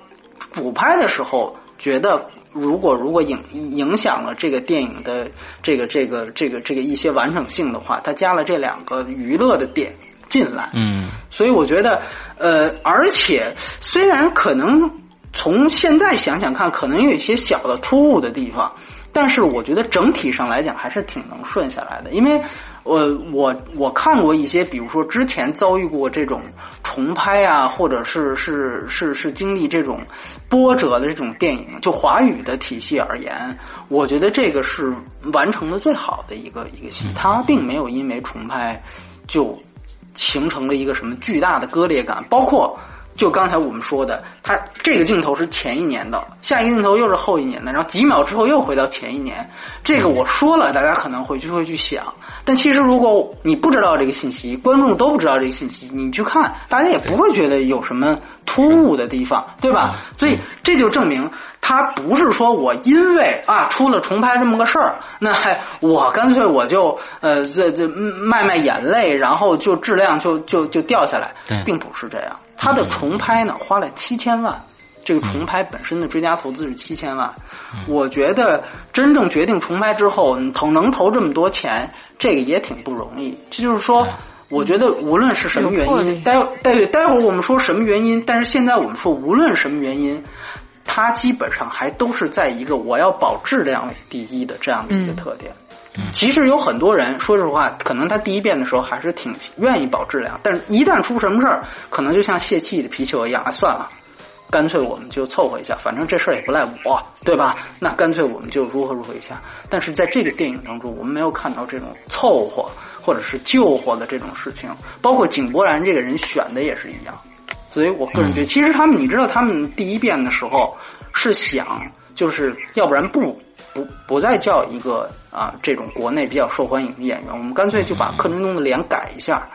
补拍的时候觉得，如果如果影影响了这个电影的这个这个这个这个一些完整性的话，他加了这两个娱乐的点。进来，嗯，所以我觉得，呃，而且虽然可能从现在想想看，可能有一些小的突兀的地方，但是我觉得整体上来讲还是挺能顺下来的。因为，我我我看过一些，比如说之前遭遇过这种重拍啊，或者是是是是经历这种波折的这种电影，就华语的体系而言，我觉得这个是完成的最好的一个一个戏，它并没有因为重拍就。形成了一个什么巨大的割裂感？包括就刚才我们说的，它这个镜头是前一年的，下一个镜头又是后一年的，然后几秒之后又回到前一年。这个我说了，大家可能会就会去想。但其实如果你不知道这个信息，观众都不知道这个信息，你去看，大家也不会觉得有什么突兀的地方，对吧？所以这就证明。他不是说我因为啊出了重拍这么个事儿，那我干脆我就呃这这卖卖眼泪，然后就质量就就就掉下来，并不是这样。他的重拍呢花了七千万，这个重拍本身的追加投资是七千万。我觉得真正决定重拍之后，投能投这么多钱，这个也挺不容易。这就是说，我觉得无论是什么原因，待待待会儿我们说什么原因，但是现在我们说无论什么原因。它基本上还都是在一个我要保质量为第一的这样的一个特点。其实有很多人，说实话，可能他第一遍的时候还是挺愿意保质量，但是一旦出什么事儿，可能就像泄气的皮球一样，啊，算了，干脆我们就凑合一下，反正这事儿也不赖我，对吧？那干脆我们就如何如何一下。但是在这个电影当中，我们没有看到这种凑合或者是救活的这种事情，包括井柏然这个人选的也是一样。所以我个人觉得，其实他们，你知道，他们第一遍的时候是想，就是要不然不不不再叫一个啊这种国内比较受欢迎的演员，我们干脆就把柯震东的脸改一下，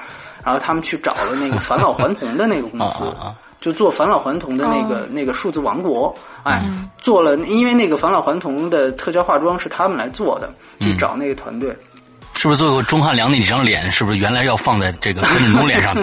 然后他们去找了那个返老还童的那个公司，就做返老还童的那个那个数字王国，哎，做了，因为那个返老还童的特效化妆是他们来做的，去找那个团队。是不是最后钟汉良那几张脸，是不是原来要放在这个柯震东脸上？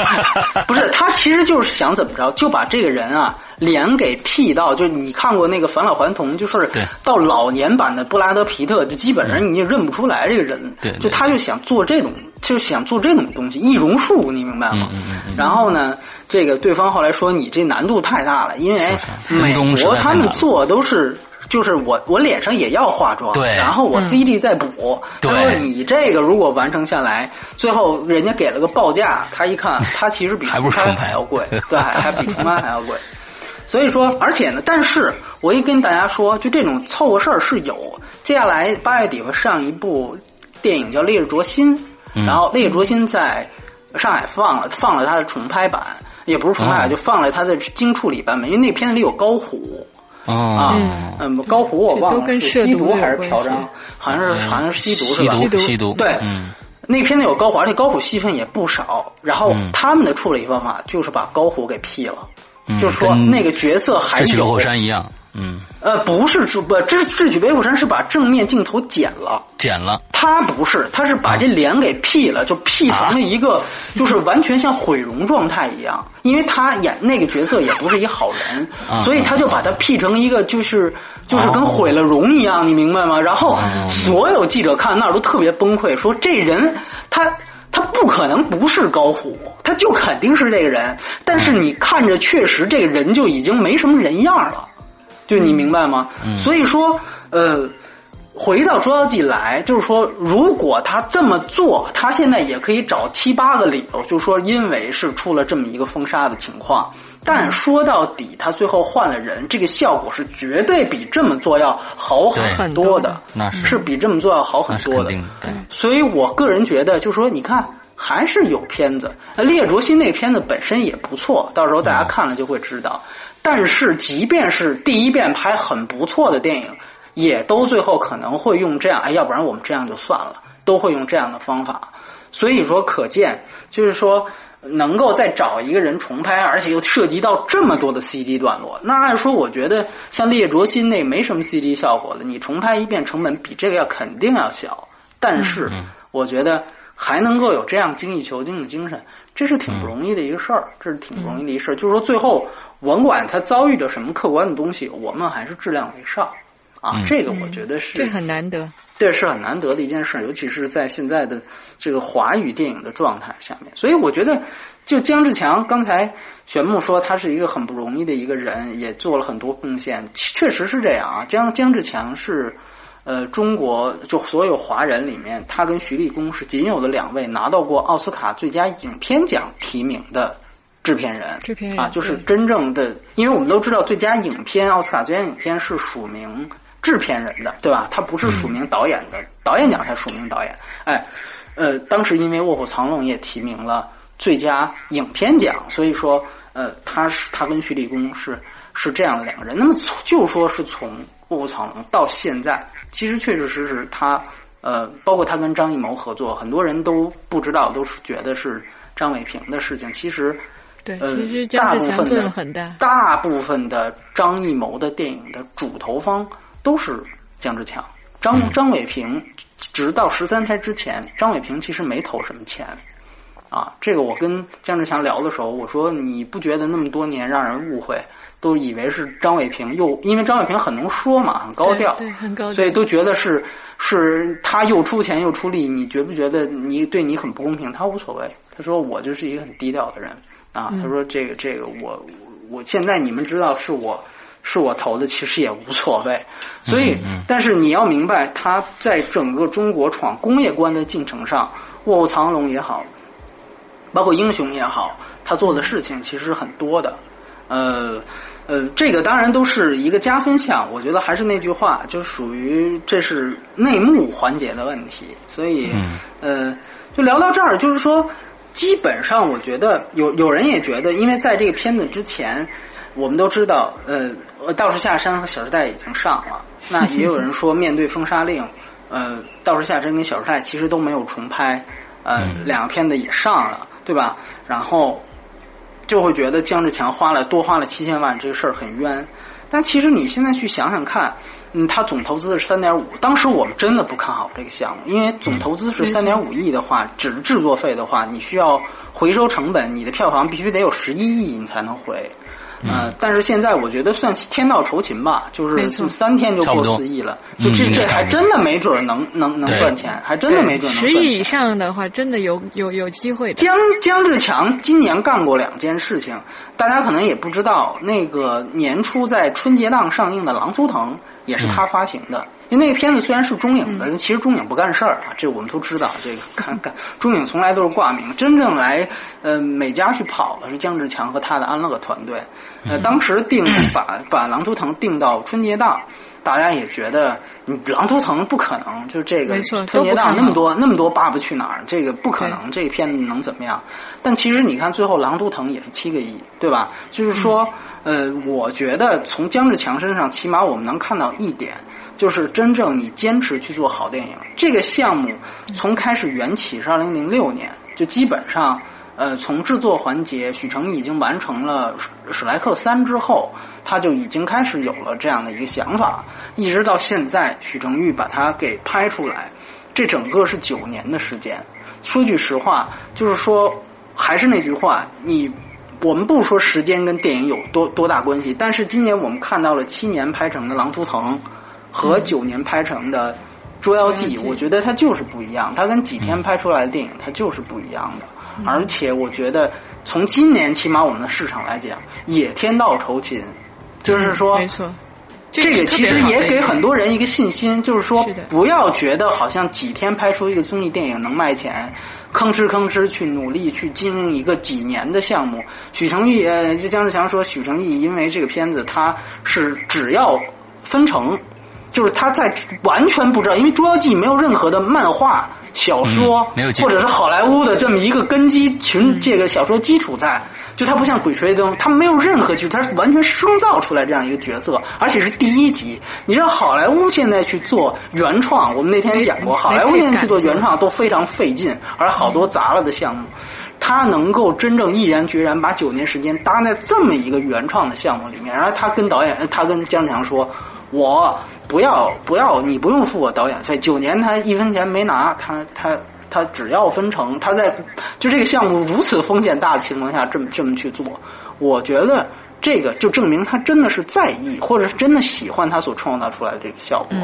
不是，他其实就是想怎么着，就把这个人啊脸给 P 到，就你看过那个返老还童，就是到老年版的布拉德皮特，就基本上你也认不出来这个人。对，就他就想做这种就想做这种东西，易容术，你明白吗？嗯嗯嗯然后呢，这个对方后来说你这难度太大了，因为美国他们做都是。就是我，我脸上也要化妆，对然后我 CD 再补。他对说你这个如果完成下来，最后人家给了个报价，他一看，他其实比还不是重重拍要贵，对，还比重拍还要贵。所以说，而且呢，但是我一跟大家说，就这种凑合事儿是有。接下来八月底会上一部电影叫《烈日灼心》，嗯然后《烈日灼心》在上海放了，放了它的重拍版，也不是重拍就放了它的精处理版本，因为那片子里有高虎。啊哦，，嗯，高虎我忘了是跟涉毒吸毒还是嫖娼，好像是好像是吸毒是吧吸吧？毒。吸毒，对嗯。那片子有高虎，而且高虎戏份也不少。然后嗯。他们的处理方法就是把高虎给 P 了，嗯，就是说那个角色还有智取威虎山一样，嗯，呃，不是智不智智取威虎山是把正面镜头剪了。剪了，他不是，他是把这脸给 P 了，就 P 成了一个，就是完全像毁容状态一样。因为他演那个角色也不是一好人，啊所以他就把他 P 成一个就是就是跟毁了容一样，你明白吗？然后哦所有记者看那儿都特别崩溃，说这人他。他不可能不是高虎，他就肯定是这个人。但是你看着确实这个人就已经没什么人样了，就你明白吗？嗯所以说，呃，回到《捉妖记》来，就是说，如果他这么做，他现在也可以找七八个理由，就说因为是出了这么一个封杀的情况。但说到底，他最后换了人，这个效果是绝对比这么做要好很多的，那是是比这么做要好很多的。对，所以我个人觉得，就是说，你看，还是有片子。那《烈灼心》那个片子本身也不错，到时候大家看了就会知道。但是，即便是第一遍拍很不错的电影，也都最后可能会用这样，哎，要不然我们这样就算了，都会用这样的方法。所以说，可见就是说，能够再找一个人重拍，而且又涉及到这么多的 CD 段落，那按说，我觉得像《烈灼心》那没什么 CD 效果的，你重拍一遍成本比这个要肯定要小。但是嗯，我觉得还能够有这样精益求精的精神，这是挺不容易的一个事儿，这是挺不容易的一事儿。就是说，最后甭管他遭遇着什么客观的东西，我们还是质量为上啊。嗯这个我觉得是这很难得。这是很难得的一件事，尤其是在现在的这个华语电影的状态下面。所以我觉得，就姜志强刚才玄牧说他是一个很不容易的一个人，也做了很多贡献，确实是这样啊。姜姜志强是呃中国就所有华人里面，他跟徐立功是仅有的两位拿到过奥斯卡最佳影片奖提名的。制片人，制片人啊，就是真正的，因为我们都知道，最佳影片奥斯卡最佳影片是署名制片人的，对吧？他不是署名导演的，导演奖才署名导演。哎，呃，当时因为《卧虎藏龙》也提名了最佳影片奖，所以说，呃，他是他跟徐立功是是这样的两个人。那么从就说是从《卧虎藏龙》到现在，其实确确实实他，呃，包括他跟张艺谋合作，很多人都不知道，都是觉得是张伟平的事情，其实。对，呃其实大姜志强作部分的用很大。大部分的张艺谋的电影的主投方都是姜志强。张嗯张伟平直到十三钗之前，张伟平其实没投什么钱。啊，这个我跟姜志强聊的时候，我说你不觉得那么多年让人误会，都以为是张伟平又因为张伟平很能说嘛，很高调，对，对很高调。所以都觉得是是他又出钱又出力，你觉不觉得你对你很不公平？他无所谓，他说我就是一个很低调的人啊。嗯他说这个这个我我现在你们知道是我是我投的，其实也无所谓。所以，嗯但是你要明白，他在整个中国闯工业观的进程上，《卧虎藏龙》也好，包括《英雄》也好，他做的事情其实很多的。呃呃，这个当然都是一个加分项。我觉得还是那句话，就属于这是内幕环节的问题。所以，呃，就聊到这儿，就是说，基本上我觉得有有人也觉得，因为在这个片子之前，我们都知道，呃，《道士下山》和《小时代》已经上了。那也有人说，面对封杀令，呃，《道士下山》跟《小时代》其实都没有重拍，呃，嗯两个片子也上了，对吧？然后就会觉得姜志强花了多花了七千万，这个事儿很冤。但其实你现在去想想看，嗯，他总投资是三点五，当时我们真的不看好这个项目，因为总投资是三点五亿的话，只制作费的话，你需要回收成本，你的票房必须得有十一亿你才能回。呃，但是现在我觉得算天道酬勤吧，就是三天就过四亿了，就这这还真的没准能能能赚钱，还真的没准能十亿以上的话，真的有有有机会。江江志强今年干过两件事情，大家可能也不知道，那个年初在春节档上映的《狼图腾》也是他发行的。因为那个片子虽然是中影的，其实中影不干事儿啊，这我们都知道。这个看看中影从来都是挂名，真正来呃美家去跑的是姜志强和他的安乐团队。呃，当时定把把《狼图腾》定到春节档，大家也觉得《狼图腾》不可能，就这个春节档那么多那么多《爸爸去哪儿》，这个不可能，这个片子能怎么样？但其实你看，最后《狼图腾》也是七个亿，对吧？就是说，呃，我觉得从姜志强身上，起码我们能看到一点。就是真正你坚持去做好电影，这个项目从开始缘起是二零零六年，就基本上，呃，从制作环节，许成已经完成了《史莱克三》之后，他就已经开始有了这样的一个想法，一直到现在，许成玉把它给拍出来，这整个是九年的时间。说句实话，就是说，还是那句话，你我们不说时间跟电影有多多大关系，但是今年我们看到了七年拍成的《狼图腾》。和九年拍成的《捉妖记》，我觉得它就是不一样。它跟几天拍出来的电影，它就是不一样的。而且，我觉得从今年起码我们的市场来讲，也天道酬勤，就是说，没错，这个其实也给很多人一个信心，就是说，不要觉得好像几天拍出一个综艺电影能卖钱，吭哧吭哧去努力去经营一个几年的项目。许成毅，呃，姜志强说，许成毅因为这个片子，他是只要分成。就是他在完全不知道，因为《捉妖记》没有任何的漫画、小说，或者是好莱坞的这么一个根基群，这个小说基础在。就他不像《鬼吹灯》，他没有任何基础，他是完全生造出来这样一个角色，而且是第一集。你知道好莱坞现在去做原创，我们那天讲过，好莱坞现在去做原创都非常费劲，而好多砸了的项目，他能够真正毅然决然把九年时间搭在这么一个原创的项目里面，然后他跟导演，他跟姜强说。我不要不要，你不用付我导演费。九年他一分钱没拿，他他他只要分成。他在就这个项目如此风险大的情况下，这么这么去做，我觉得这个就证明他真的是在意，或者是真的喜欢他所创造出来的这个效果。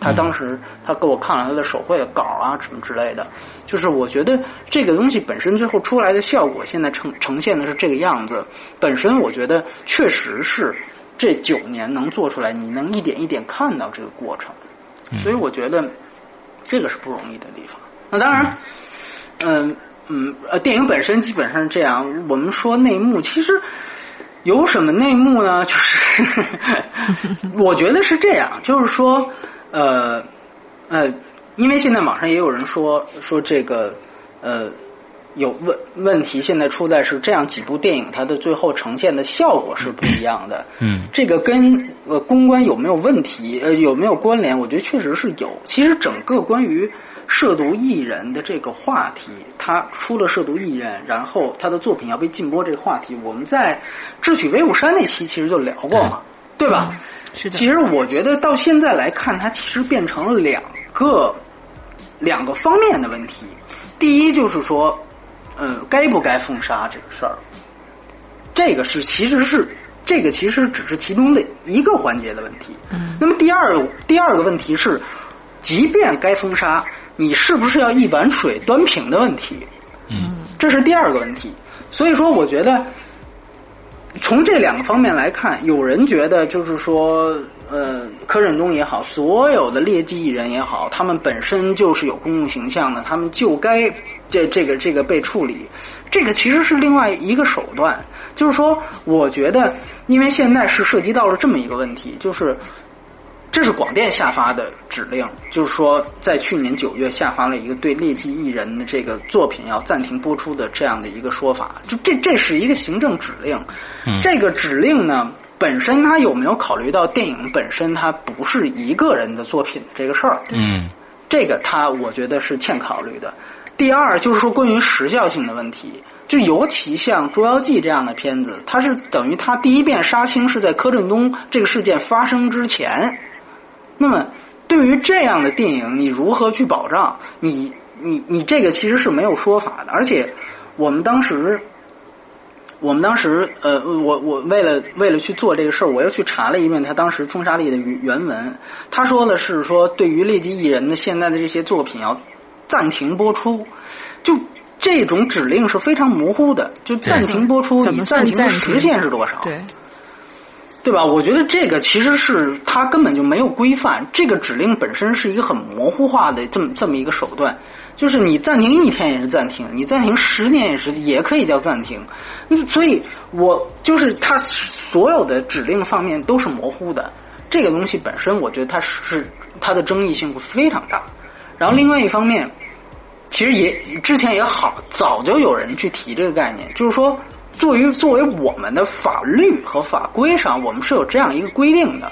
他当时他给我看了他的手绘的稿啊什么之类的，就是我觉得这个东西本身最后出来的效果，现在呈呈现的是这个样子。本身我觉得确实是。这九年能做出来，你能一点一点看到这个过程，所以我觉得这个是不容易的地方。那当然，嗯嗯呃，电影本身基本上是这样。我们说内幕，其实有什么内幕呢？就是 我觉得是这样，就是说呃呃，因为现在网上也有人说说这个呃。有问问题，现在出在是这样几部电影，它的最后呈现的效果是不一样的。嗯，这个跟呃公关有没有问题，呃有没有关联？我觉得确实是有。其实整个关于涉毒艺人的这个话题，他出了涉毒艺人，然后他的作品要被禁播这个话题，我们在《智取威虎山》那期其实就聊过嘛，对吧？是的。其实我觉得到现在来看，它其实变成了两个两个方面的问题。第一就是说。呃，该不该封杀这个事儿？这个是其实是这个其实只是其中的一个环节的问题。嗯。那么第二第二个问题是，即便该封杀，你是不是要一碗水端平的问题？嗯。这是第二个问题。所以说，我觉得从这两个方面来看，有人觉得就是说。呃，柯震东也好，所有的劣迹艺人也好，他们本身就是有公共形象的，他们就该这这个这个被处理。这个其实是另外一个手段，就是说，我觉得，因为现在是涉及到了这么一个问题，就是这是广电下发的指令，就是说，在去年九月下发了一个对劣迹艺人的这个作品要暂停播出的这样的一个说法，就这这是一个行政指令。这个指令呢？本身它有没有考虑到电影本身它不是一个人的作品这个事儿？嗯，这个他我觉得是欠考虑的。第二就是说关于时效性的问题，就尤其像《捉妖记》这样的片子，它是等于它第一遍杀青是在柯震东这个事件发生之前。那么对于这样的电影，你如何去保障？你你你这个其实是没有说法的。而且我们当时。我们当时呃，我我为了为了去做这个事儿，我又去查了一遍他当时封杀令的原原文。他说的是说，对于劣迹艺人的现在的这些作品要暂停播出，就这种指令是非常模糊的，就暂停播出，你暂停的时限是多少？对。对吧？我觉得这个其实是它根本就没有规范，这个指令本身是一个很模糊化的这么这么一个手段，就是你暂停一天也是暂停，你暂停十年也是也可以叫暂停。所以，我就是它所有的指令方面都是模糊的，这个东西本身我觉得它是它的争议性会非常大。然后另外一方面，其实也之前也好早就有人去提这个概念，就是说。作为作为我们的法律和法规上，我们是有这样一个规定的，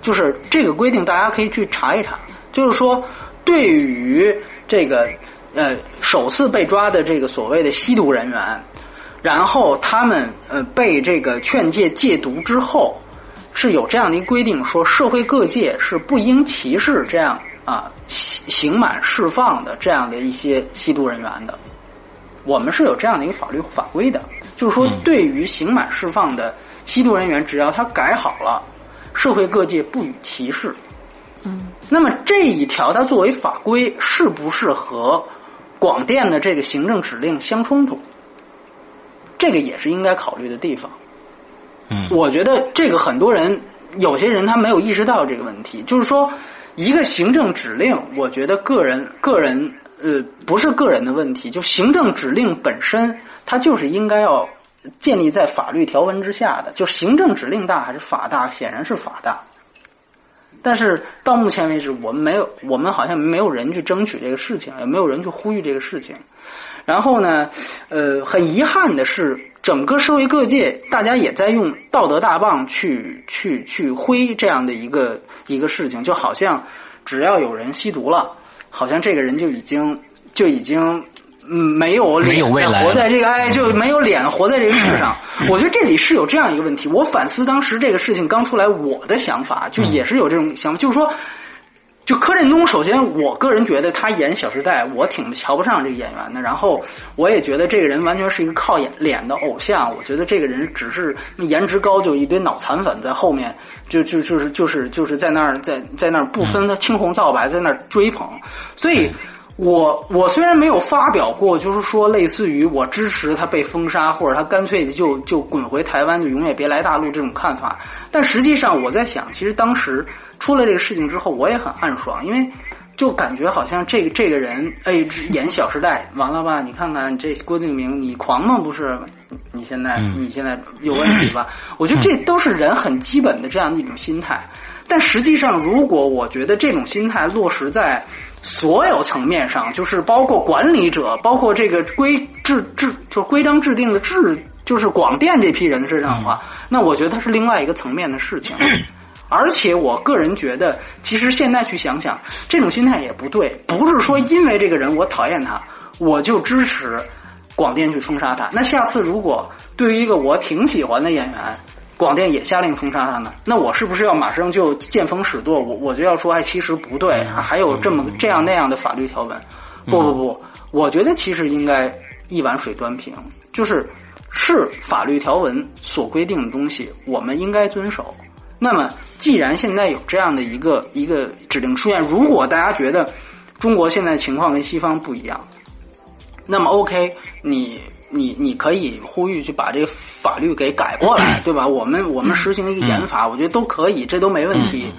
就是这个规定大家可以去查一查。就是说，对于这个呃首次被抓的这个所谓的吸毒人员，然后他们呃被这个劝诫戒毒之后，是有这样的一个规定，说社会各界是不应歧视这样啊刑满释放的这样的一些吸毒人员的。我们是有这样的一个法律法规的，就是说，对于刑满释放的吸毒人员，只要他改好了，社会各界不予歧视。嗯，那么这一条它作为法规，是不是和广电的这个行政指令相冲突？这个也是应该考虑的地方。嗯，我觉得这个很多人，有些人他没有意识到这个问题，就是说，一个行政指令，我觉得个人个人。呃，不是个人的问题，就行政指令本身，它就是应该要建立在法律条文之下的。就行政指令大还是法大？显然是法大。但是到目前为止，我们没有，我们好像没有人去争取这个事情，也没有人去呼吁这个事情。然后呢，呃，很遗憾的是，整个社会各界大家也在用道德大棒去去去挥这样的一个一个事情，就好像只要有人吸毒了。好像这个人就已经就已经嗯没有脸活在这个哎就没有脸活在这个世上。我觉得这里是有这样一个问题。我反思当时这个事情刚出来，我的想法就也是有这种想法，就是说，就柯震东。首先，我个人觉得他演《小时代》，我挺瞧不上这个演员的。然后，我也觉得这个人完全是一个靠演脸的偶像。我觉得这个人只是颜值高，就一堆脑残粉在后面。就就就是就是就是在那儿在在那儿不分青红皂白在那儿追捧，所以我我虽然没有发表过，就是说类似于我支持他被封杀，或者他干脆就就滚回台湾，就永远别来大陆这种看法，但实际上我在想，其实当时出了这个事情之后，我也很暗爽，因为。就感觉好像这个这个人，哎，演《小时代》完了吧？你看看这郭敬明，你狂吗？不是？你现在你现在有问题吧？我觉得这都是人很基本的这样的一种心态。但实际上，如果我觉得这种心态落实在所有层面上，就是包括管理者，包括这个规制制，就是规章制定的制，就是广电这批人身上的话，那我觉得它是另外一个层面的事情。而且我个人觉得，其实现在去想想，这种心态也不对。不是说因为这个人我讨厌他，我就支持广电去封杀他。那下次如果对于一个我挺喜欢的演员，广电也下令封杀他呢？那我是不是要马上就见风使舵？我我就要说，哎，其实不对，还有这么这样那样的法律条文。不不不，我觉得其实应该一碗水端平，就是是法律条文所规定的东西，我们应该遵守。那么，既然现在有这样的一个一个指令出现，如果大家觉得中国现在情况跟西方不一样，那么 OK，你你你可以呼吁去把这个法律给改过来，对吧？我们我们实行一个严法，我觉得都可以，这都没问题。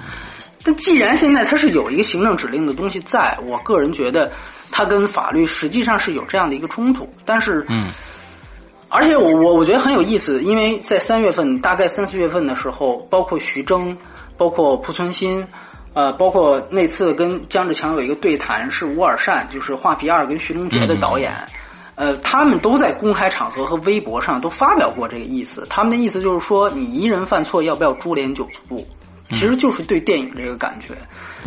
但既然现在它是有一个行政指令的东西，在我个人觉得它跟法律实际上是有这样的一个冲突，但是嗯。而且我我我觉得很有意思，因为在三月份，大概三四月份的时候，包括徐峥，包括濮存昕，呃，包括那次跟姜志强有一个对谈，是吴尔善，就是《画皮二》跟徐东杰的导演，呃，他们都在公开场合和微博上都发表过这个意思。他们的意思就是说，你一人犯错，要不要株连九族？其实就是对电影这个感觉。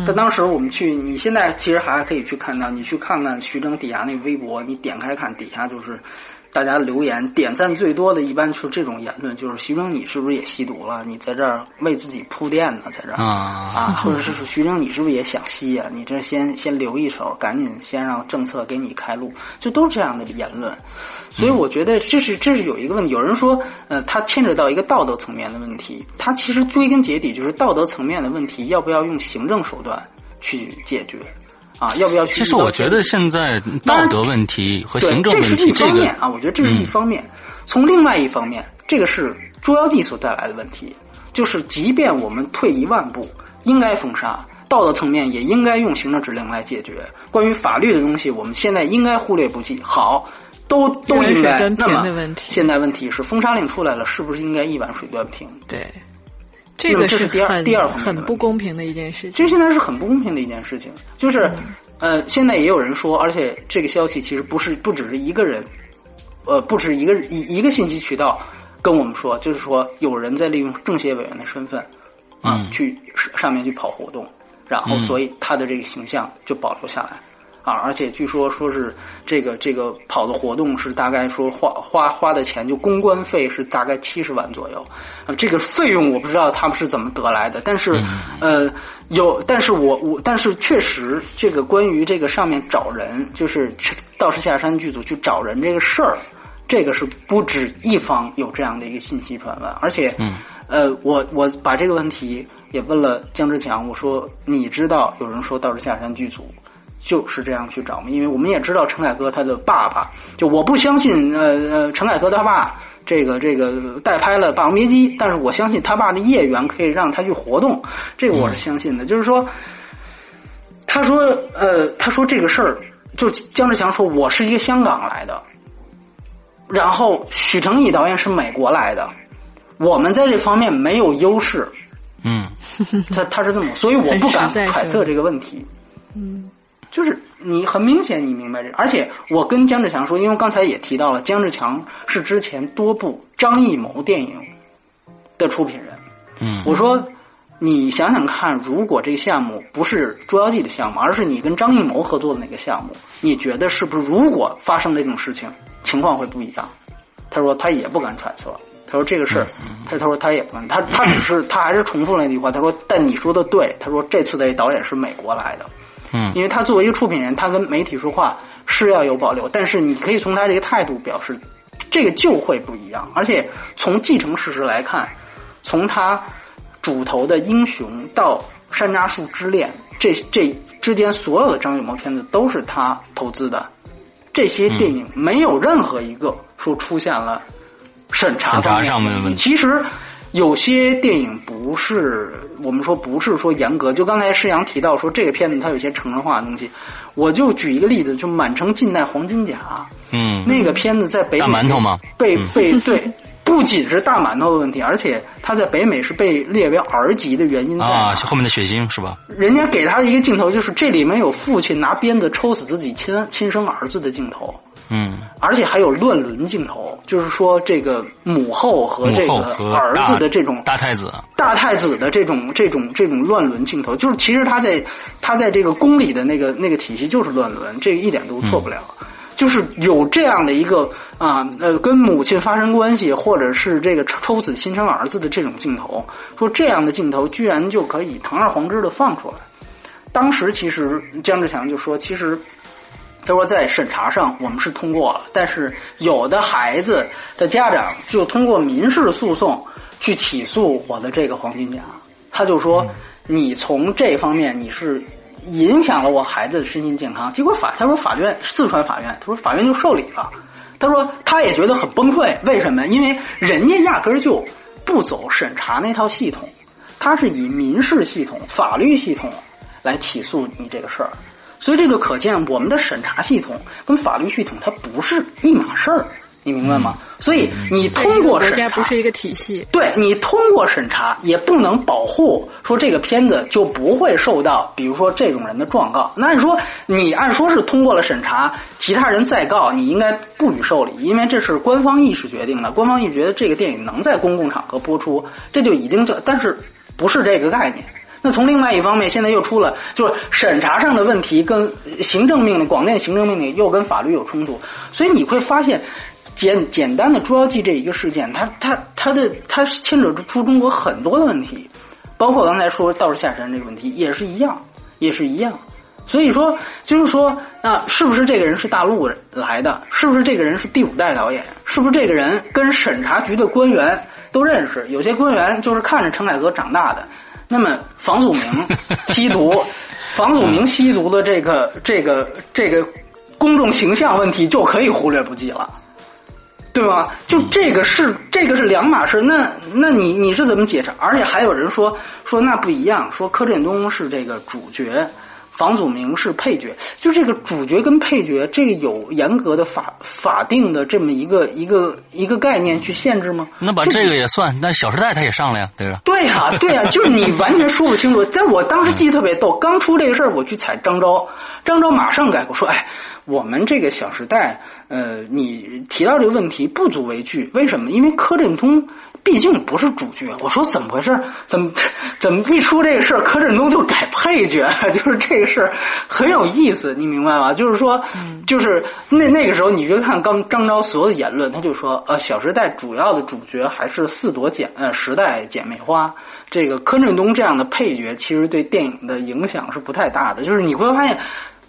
但当时我们去，你现在其实还可以去看到，你去看看徐峥底下那个微博，你点开看，底下就是。大家留言点赞最多的，一般是这种言论，就是徐峥，你是不是也吸毒了？你在这儿为自己铺垫呢，在这儿啊啊，或者是说徐峥，你是不是也想吸呀？你这先先留一手，赶紧先让政策给你开路，就都是这样的言论。所以我觉得这是这是有一个问题。有人说，呃，它牵扯到一个道德层面的问题。它其实归根结底就是道德层面的问题，要不要用行政手段去解决？啊，要不要去？其实我觉得现在道德问题和行政问题，这是一方面啊，我觉得这是一方面。从另外一方面，这个是捉妖记所带来的问题，就是即便我们退一万步，应该封杀，道德层面也应该用行政指令来解决。关于法律的东西，我们现在应该忽略不计。好，都都应该。那么现在问题是，封杀令出来了，是不是应该一碗水端平？对。这个是第二第二很不公平的一件事情。这现在是很不公平的一件事情，就是呃，现在也有人说，而且这个消息其实不是不只是一个人，呃，不止一个一一个信息渠道跟我们说，就是说有人在利用政协委员的身份啊，去上面去跑活动，然后所以他的这个形象就保留下来。啊，而且据说说是这个这个跑的活动是大概说花花花的钱就公关费是大概七十万左右，啊，这个费用我不知道他们是怎么得来的，但是呃有，但是我我但是确实这个关于这个上面找人就是道士下山剧组去找人这个事儿，这个是不止一方有这样的一个信息传闻，而且呃我我把这个问题也问了姜志强，我说你知道有人说道士下山剧组。就是这样去找嘛，因为我们也知道陈凯歌他的爸爸，就我不相信，呃呃，陈凯歌他爸这个这个代拍了《霸王别姬》，但是我相信他爸的业缘可以让他去活动，这个我是相信的。就是说，他说，呃，他说这个事儿，就姜志强说，我是一个香港来的，然后许成义导演是美国来的，我们在这方面没有优势，嗯，他他是这么，所以我不敢揣测这个问题，嗯。就是你很明显，你明白这，而且我跟姜志强说，因为刚才也提到了，姜志强是之前多部张艺谋电影的出品人。嗯，我说你想想看，如果这个项目不是《捉妖记》的项目，而是你跟张艺谋合作的那个项目，你觉得是不是？如果发生这种事情，情况会不一样？他说他也不敢揣测。他说这个事儿，他他说他也不敢，他他只是他还是重复了那句话。他说，但你说的对。他说这次的导演是美国来的。嗯，因为他作为一个出品人，他跟媒体说话是要有保留，但是你可以从他这个态度表示，这个就会不一样。而且从继承事实来看，从他主投的《英雄》到《山楂树之恋》，这这之间所有的张艺谋片子都是他投资的，这些电影没有任何一个说出现了审查上面的问题。其实。有些电影不是我们说不是说严格，就刚才施阳提到说这个片子它有些成人化的东西，我就举一个例子，就《满城尽带黄金甲》，嗯，那个片子在北大馒头吗？被被对，不仅是大馒头的问题，而且它在北美是被列为 R 级的原因在啊，后面的血腥是吧？人家给他一个镜头，就是这里面有父亲拿鞭子抽死自己亲亲生儿子的镜头。嗯，而且还有乱伦镜头，就是说这个母后和这个儿子的这种大太子、大太子的这种这种这种乱伦镜头，就是其实他在他在这个宫里的那个那个体系就是乱伦，这一点都错不了。就是有这样的一个啊呃跟母亲发生关系，或者是这个抽死亲生儿子的这种镜头，说这样的镜头居然就可以堂而皇之的放出来。当时其实姜志强就说，其实。他说，在审查上我们是通过了，但是有的孩子的家长就通过民事诉讼去起诉我的这个黄金甲。他就说，你从这方面你是影响了我孩子的身心健康。结果法他说法院四川法院他说法院就受理了。他说他也觉得很崩溃，为什么？因为人家压根儿就不走审查那套系统，他是以民事系统、法律系统来起诉你这个事儿。所以这就可见，我们的审查系统跟法律系统它不是一码事儿，你明白吗？所以你通过审查不是一个体系，对你通过审查也不能保护说这个片子就不会受到，比如说这种人的状告。那按说你按说是通过了审查，其他人再告你应该不予受理，因为这是官方意识决定的，官方意识觉得这个电影能在公共场合播出，这就已经这，但是不是这个概念。那从另外一方面，现在又出了就是审查上的问题，跟行政命令、广电行政命令又跟法律有冲突，所以你会发现，简简单的《捉妖记》这一个事件，它它它的它牵扯出中国很多的问题，包括刚才说道士下山这个问题也是一样，也是一样。所以说，就是说，啊，是不是这个人是大陆来的？是不是这个人是第五代导演？是不是这个人跟审查局的官员都认识？有些官员就是看着陈凯歌长大的。那么，房祖名 吸毒，房祖名吸毒的这个这个这个公众形象问题就可以忽略不计了，对吧？就这个是这个是两码事。那那你你是怎么解释？而且还有人说说那不一样，说柯震东是这个主角。房祖名是配角，就这个主角跟配角，这个有严格的法法定的这么一个一个一个概念去限制吗？那把这个也算，那《小时代》他也上了呀，对吧？对呀，对呀，就是你完全说不清楚。在我当时记得特别逗，刚出这个事儿，我去采张昭，张昭马上改口说：“哎，我们这个《小时代》，呃，你提到这个问题不足为惧，为什么？因为柯震东。”毕竟不是主角，我说怎么回事？怎么怎么一出这个事儿，柯震东就改配角？就是这个事儿很有意思，你明白吗？就是说，就是那那个时候，你就看刚张昭所有的言论，他就说，呃，《小时代》主要的主角还是四朵姐呃时代姐妹花，这个柯震东这样的配角，其实对电影的影响是不太大的。就是你会发现，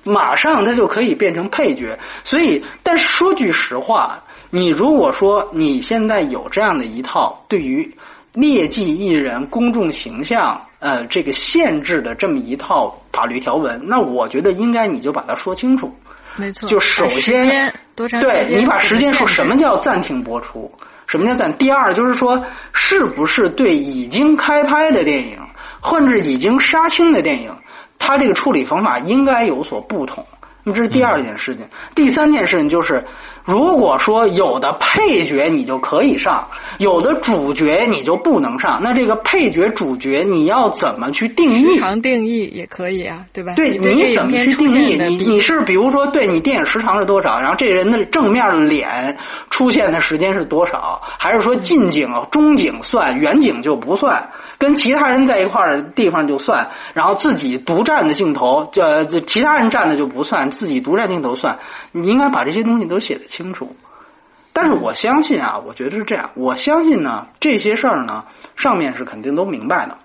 马上他就可以变成配角。所以，但说句实话。你如果说你现在有这样的一套对于劣迹艺人公众形象呃这个限制的这么一套法律条文，那我觉得应该你就把它说清楚。没错，就首先对你把时间说什么叫暂停播出，什么叫暂？第二就是说，是不是对已经开拍的电影或者已经杀青的电影，它这个处理方法应该有所不同？那么这是第二件事情。第三件事情就是。如果说有的配角你就可以上，有的主角你就不能上，那这个配角主角你要怎么去定义？时长定义也可以啊，对吧？对，你怎么去定义？你你是比如说，对你电影时长是多少？然后这人的正面脸出现的时间是多少？还是说近景、中景算，远景就不算？跟其他人在一块儿的地方就算，然后自己独占的镜头，呃，其他人占的就不算，自己独占镜头算。你应该把这些东西都写的清楚。但是我相信啊，我觉得是这样。我相信呢，这些事儿呢，上面是肯定都明白的。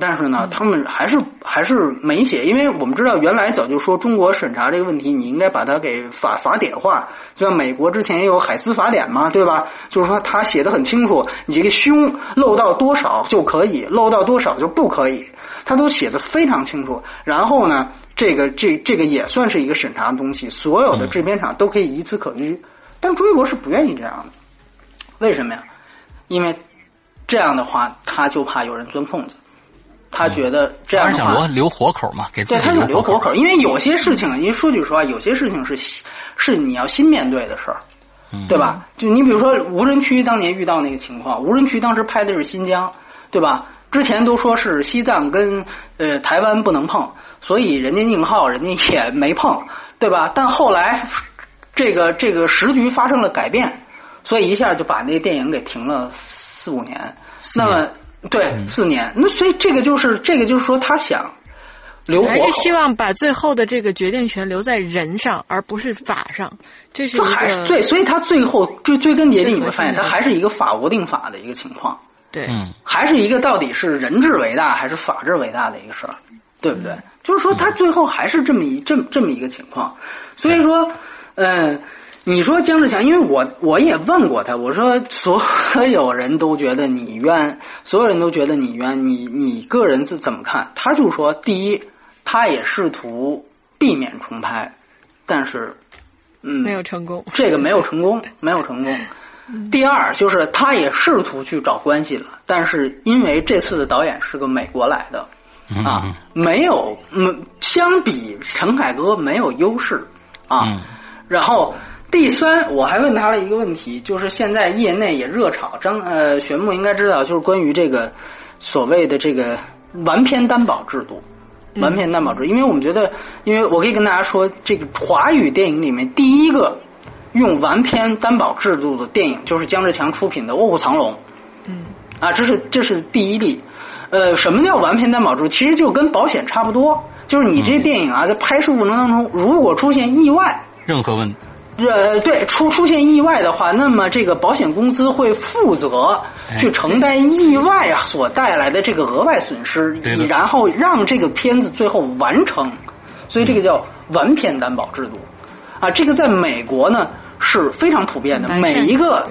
但是呢，他们还是还是没写，因为我们知道原来早就说中国审查这个问题，你应该把它给法法典化。就像美国之前也有海斯法典嘛，对吧？就是说他写的很清楚，你这个胸露到多少就可以，露到多少就不可以，他都写的非常清楚。然后呢，这个这这个也算是一个审查的东西，所有的制片厂都可以以此可居。但中国是不愿意这样的，为什么呀？因为这样的话，他就怕有人钻空子。他觉得这样的话，留留活口嘛，给自己留活口。因为有些事情，因为说句实话，有些事情是是你要新面对的事儿，对吧？就你比如说无人区当年遇到那个情况，无人区当时拍的是新疆，对吧？之前都说是西藏跟呃台湾不能碰，所以人家宁浩人家也没碰，对吧？但后来这个这个时局发生了改变，所以一下就把那个电影给停了四五年。那么。对，四年。那所以这个就是这个就是说，他想留还是希望把最后的这个决定权留在人上，而不是法上。这是还是对，所以他最后追追根结底，你会发现他还是一个法无定法的一个情况。对，还是一个到底是人治为大还是法治为大的一个事儿，对不对？就是说，他最后还是这么一这么这么一个情况。所以说，嗯。你说姜志强，因为我我也问过他，我说所有人都觉得你冤，所有人都觉得你冤，你你个人是怎么看？他就说，第一，他也试图避免重拍，但是，嗯，没有成功，这个没有成功，没有成功。第二，就是他也试图去找关系了，但是因为这次的导演是个美国来的，啊，没有，嗯，相比陈凯歌没有优势啊，然后。第三，我还问他了一个问题，就是现在业内也热炒张呃玄牧应该知道，就是关于这个所谓的这个完片担保制度，完片担保制，因为我们觉得，因为我可以跟大家说，这个华语电影里面第一个用完片担保制度的电影，就是姜志强出品的《卧虎藏龙》。嗯，啊，这是这是第一例。呃，什么叫完片担保制度？其实就跟保险差不多，就是你这电影啊，在拍摄过程当中，如果出现意外，任何问。呃，对，出出现意外的话，那么这个保险公司会负责去承担意外啊所带来的这个额外损失，然后让这个片子最后完成，所以这个叫完片担保制度啊。这个在美国呢是非常普遍的，每一个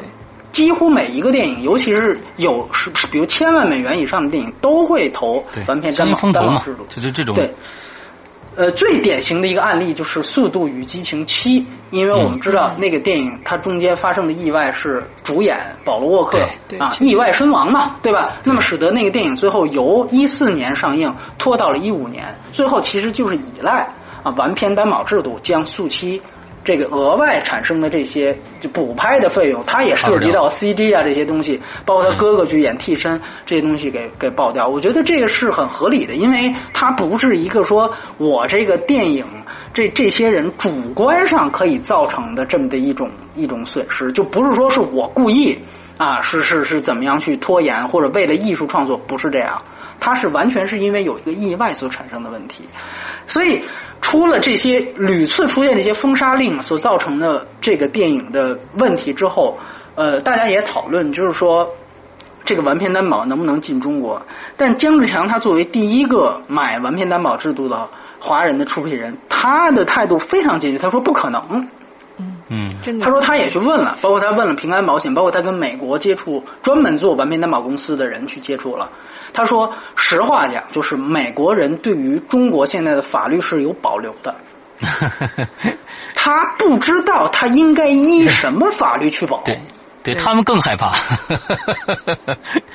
几乎每一个电影，尤其是有是比如千万美元以上的电影，都会投完片担保担保制度，就是这种对。呃，最典型的一个案例就是《速度与激情七》，因为我们知道那个电影它中间发生的意外是主演保罗沃克啊意外身亡嘛，对吧？那么使得那个电影最后由一四年上映拖到了一五年，最后其实就是依赖啊完片担保制度将速七。这个额外产生的这些就补拍的费用，它也涉及到 CG 啊这些东西，包括他哥哥去演替身这些东西给给爆掉。我觉得这个是很合理的，因为它不是一个说我这个电影这这些人主观上可以造成的这么的一种一种损失，就不是说是我故意啊是是是怎么样去拖延或者为了艺术创作，不是这样，它是完全是因为有一个意外所产生的问题，所以。出了这些屡次出现这些封杀令所造成的这个电影的问题之后，呃，大家也讨论，就是说这个完片担保能不能进中国？但姜志强他作为第一个买完片担保制度的华人的出品人，他的态度非常坚决，他说不可能。嗯，他说他也去问了，包括他问了平安保险，包括他跟美国接触专门做完美担保公司的人去接触了。他说实话讲，就是美国人对于中国现在的法律是有保留的，他不知道他应该依什么法律去保。对他们更害怕，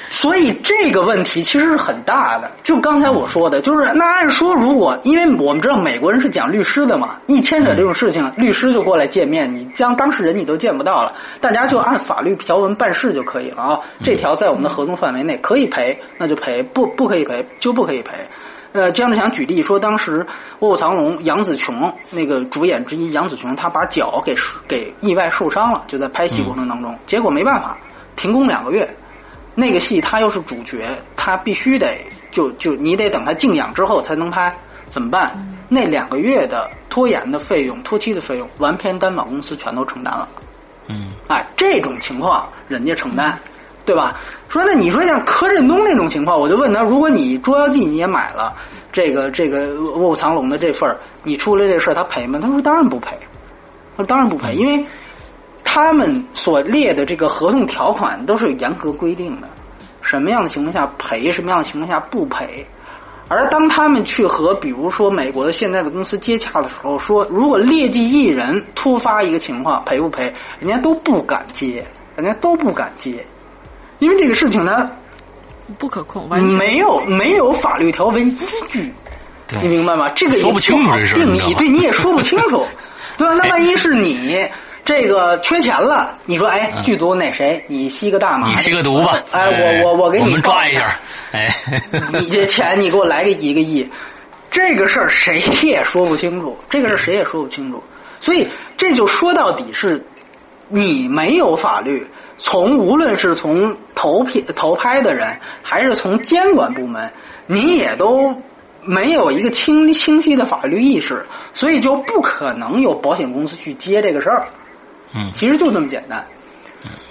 所以这个问题其实是很大的。就刚才我说的，就是那按说，如果因为我们知道美国人是讲律师的嘛，一牵扯这种事情，律师就过来见面，你将当事人你都见不到了，大家就按法律条文办事就可以了啊。这条在我们的合同范围内可以赔，那就赔；不不可以赔，就不可以赔。呃，姜志强举例说，当时《卧虎藏龙》杨紫琼那个主演之一杨紫琼，她把脚给给意外受伤了，就在拍戏过程当中，结果没办法停工两个月。那个戏她又是主角，她必须得就就你得等她静养之后才能拍，怎么办？那两个月的拖延的费用、拖期的费用，完片担保公司全都承担了。嗯，哎，这种情况人家承担。对吧？说那你说像柯震东这种情况，我就问他：如果你《捉妖记》你也买了这个这个《卧虎藏龙》的这份儿，你出了这事儿，他赔吗？他说当然不赔。他说当然不赔，因为他们所列的这个合同条款都是有严格规定的，什么样的情况下赔，什么样的情况下不赔。而当他们去和比如说美国的现在的公司接洽的时候，说如果劣迹艺人突发一个情况赔不赔，人家都不敢接，人家都不敢接。因为这个事情呢，不可控，没有没有法律条文依据，你明白吗？这个说不清楚这事定义，对你也说不清楚，对吧？那万一是你这个缺钱了，你说哎，剧组那谁，你吸个大麻，你吸个毒吧？哎，我我我给你抓一下，哎，你这钱你给我来个一个亿，这个事儿谁也说不清楚，这个事儿谁也说不清楚，所以这就说到底是你没有法律。从无论是从投片投拍的人，还是从监管部门，你也都没有一个清清晰的法律意识，所以就不可能有保险公司去接这个事儿。嗯，其实就这么简单。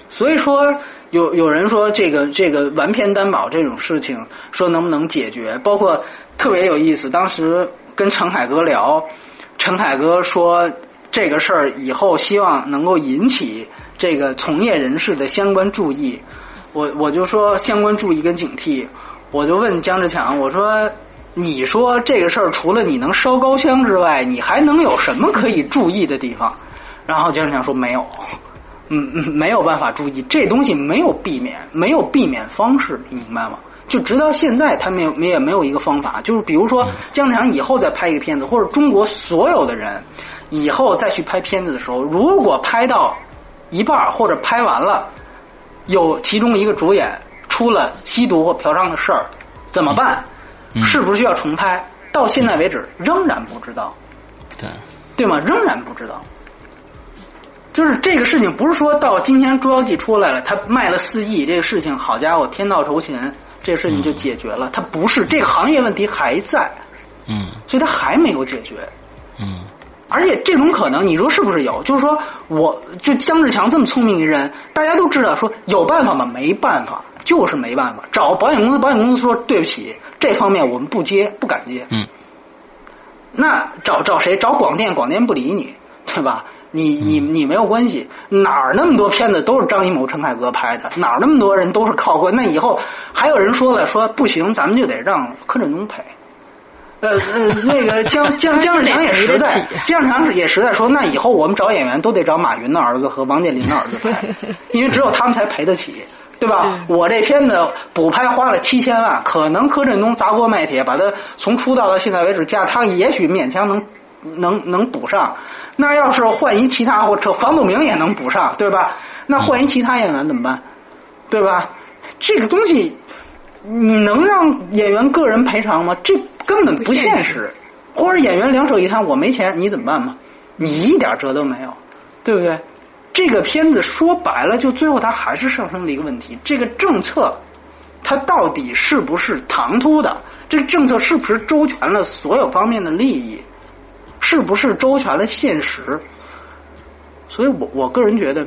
所以说，有有人说这个这个完片担保这种事情，说能不能解决？包括特别有意思，当时跟陈凯歌聊，陈凯歌说这个事儿以后希望能够引起。这个从业人士的相关注意，我我就说相关注意跟警惕，我就问姜志强，我说你说这个事儿除了你能烧高香之外，你还能有什么可以注意的地方？然后姜志强说没有，嗯嗯，没有办法注意，这东西没有避免，没有避免方式，你明白吗？就直到现在，他没有没也没有一个方法，就是比如说姜志强以后再拍一个片子，或者中国所有的人以后再去拍片子的时候，如果拍到。一半或者拍完了，有其中一个主演出了吸毒或嫖娼的事儿，怎么办？是不是需要重拍？到现在为止仍然不知道，对对吗？仍然不知道。就是这个事情不是说到今天《捉妖记》出来了，他卖了四亿，这个事情好家伙，天道酬勤，这个事情就解决了。他不是这个行业问题还在，嗯，所以他还没有解决，嗯。而且这种可能，你说是不是有？就是说，我就姜志强这么聪明一人，大家都知道，说有办法吗？没办法，就是没办法。找保险公司，保险公司说对不起，这方面我们不接，不敢接。嗯。那找找谁？找广电，广电不理你，对吧？你你你没有关系。哪儿那么多片子都是张艺谋、陈凯歌拍的？哪儿那么多人都是靠过？那以后还有人说了，说不行，咱们就得让柯震东拍。呃呃，那个姜姜姜志强也实在，姜志强也实在说，那以后我们找演员都得找马云的儿子和王健林的儿子拍，因为只有他们才赔得起，对吧？我这片子补拍花了七千万，可能柯震东砸锅卖铁把他从出道到现在为止加，他也许勉强能能能补上。那要是换一其他或者房祖名也能补上，对吧？那换一其他演员怎么办？对吧？这个东西你能让演员个人赔偿吗？这。根本不现实，或者演员两手一摊，我没钱，你怎么办嘛？你一点辙都没有，对不对？这个片子说白了，就最后它还是上升了一个问题：这个政策它到底是不是唐突的？这个政策是不是周全了所有方面的利益？是不是周全了现实？所以我我个人觉得，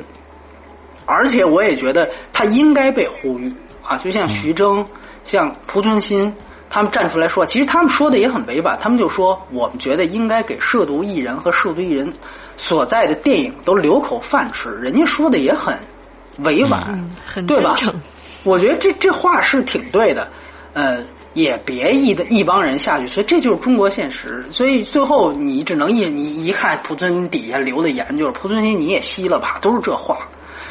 而且我也觉得他应该被呼吁啊，就像徐峥，像濮存昕。他们站出来说，其实他们说的也很委婉。他们就说，我们觉得应该给涉毒艺人和涉毒艺人所在的电影都留口饭吃。人家说的也很委婉，对吧？我觉得这这话是挺对的。呃，也别一的一帮人下去，所以这就是中国现实。所以最后你只能一你一看濮存底下留的言，就是濮存昕你也吸了吧，都是这话。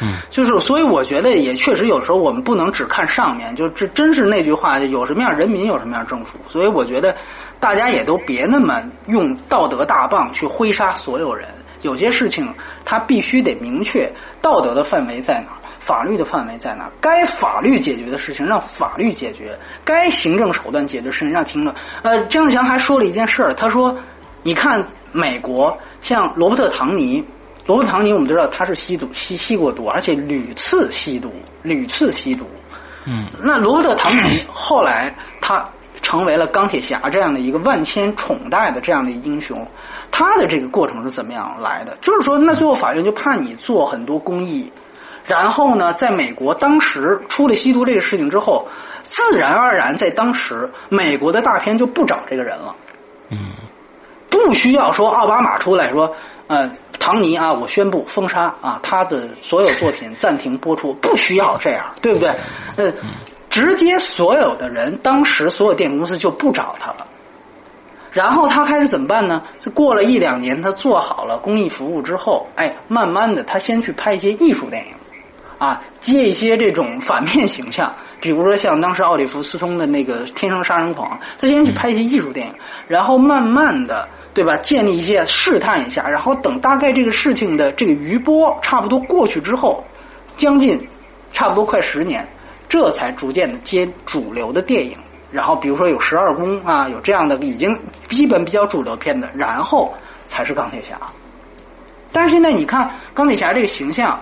嗯，就是，所以我觉得也确实有时候我们不能只看上面，就这真是那句话，有什么样人民有什么样政府。所以我觉得大家也都别那么用道德大棒去挥杀所有人。有些事情他必须得明确道德的范围在哪，法律的范围在哪。该法律解决的事情让法律解决，该行政手段解决的事情让行政。呃，姜志强还说了一件事儿，他说：“你看美国像罗伯特·唐尼。”罗伯·唐尼，我们都知道他是吸毒，吸吸过毒，而且屡次吸毒，屡次吸毒。嗯，那罗伯特·唐尼后来他成为了钢铁侠这样的一个万千宠戴的这样的英雄，他的这个过程是怎么样来的？就是说，那最后法院就判你做很多公益，然后呢，在美国当时出了吸毒这个事情之后，自然而然在当时美国的大片就不找这个人了。嗯，不需要说奥巴马出来说。呃，唐尼啊，我宣布封杀啊，他的所有作品暂停播出，不需要这样，对不对？呃，直接所有的人，当时所有电影公司就不找他了。然后他开始怎么办呢？过了一两年，他做好了公益服务之后，哎，慢慢的，他先去拍一些艺术电影，啊，接一些这种反面形象，比如说像当时奥利弗斯通的那个《天生杀人狂》，他先去拍一些艺术电影，然后慢慢的。对吧？建立一些试探一下，然后等大概这个事情的这个余波差不多过去之后，将近差不多快十年，这才逐渐的接主流的电影。然后比如说有十二宫啊，有这样的已经基本比较主流片子，然后才是钢铁侠。但是现在你看钢铁侠这个形象，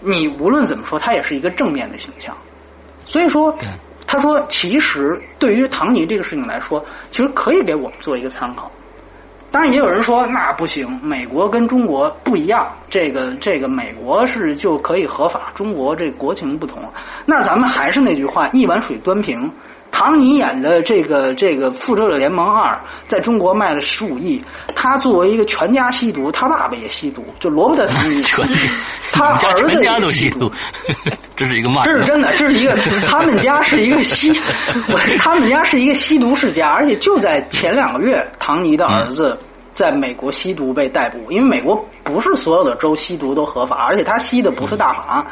你无论怎么说，他也是一个正面的形象。所以说，他说其实对于唐尼这个事情来说，其实可以给我们做一个参考。当然，也有人说那不行，美国跟中国不一样，这个这个美国是就可以合法，中国这国情不同。那咱们还是那句话，一碗水端平。唐尼演的这个这个《复仇者联盟二》在中国卖了十五亿，他作为一个全家吸毒，他爸爸也吸毒，就罗伯特唐尼，他儿子全家都吸毒，这是一个骂，这是真的，这是一个 他们家是一个吸，他们家是一个吸毒世家，而且就在前两个月，唐尼的儿子。在美国吸毒被逮捕，因为美国不是所有的州吸毒都合法，而且他吸的不是大麻，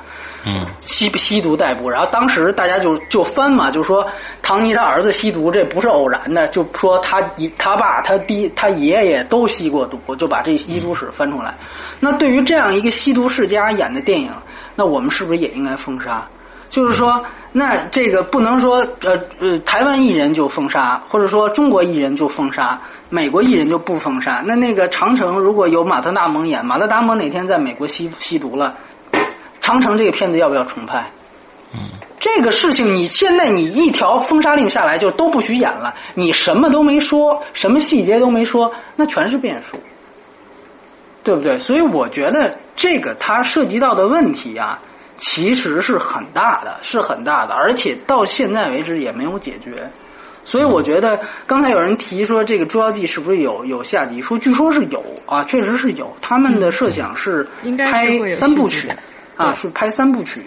嗯，吸吸毒逮捕。然后当时大家就就翻嘛，就说唐尼他儿子吸毒，这不是偶然的，就说他他爸他爹他爷爷都吸过毒，就把这吸毒史翻出来。那对于这样一个吸毒世家演的电影，那我们是不是也应该封杀？就是说，那这个不能说呃呃，台湾艺人就封杀，或者说中国艺人就封杀，美国艺人就不封杀。那那个长城如果有马特·达蒙演，马特·达蒙哪天在美国吸吸毒了，长城这个片子要不要重拍？嗯，这个事情你现在你一条封杀令下来就都不许演了，你什么都没说，什么细节都没说，那全是变数。对不对？所以我觉得这个它涉及到的问题啊，其实是很大的，是很大的，而且到现在为止也没有解决。所以我觉得刚才有人提说这个《捉妖记》是不是有有下集？说据说是有啊，确实是有。他们的设想是应该拍三部曲啊，是拍三部曲。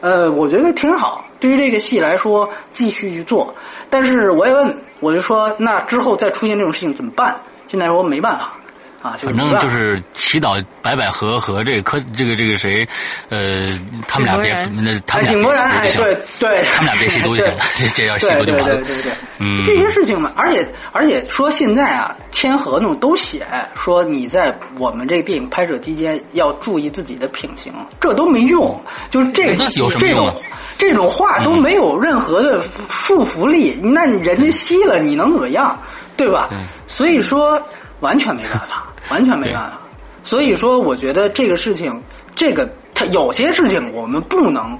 呃，我觉得挺好。对于这个戏来说，继续去做。但是我也问，我就说，那之后再出现这种事情怎么办？现在说没办法啊，反正就是祈祷白百合和这个柯这个这个谁，呃，他们俩别那他哎，们俩井柏然，哎，别对对，他们俩别吸毒就行了，这这要吸对对毒就完了。对对对，嗯。这些事情嘛，而且而且说现在啊，签合同都写说你在我们这个电影拍摄期间要注意自己的品行，这都没用，就是这个有什么这种用啊这种话都没有任何的束缚力，那人家吸了你能怎么样，对吧？对所以说完全没办法，完全没办法。所以说，我觉得这个事情，这个它有些事情我们不能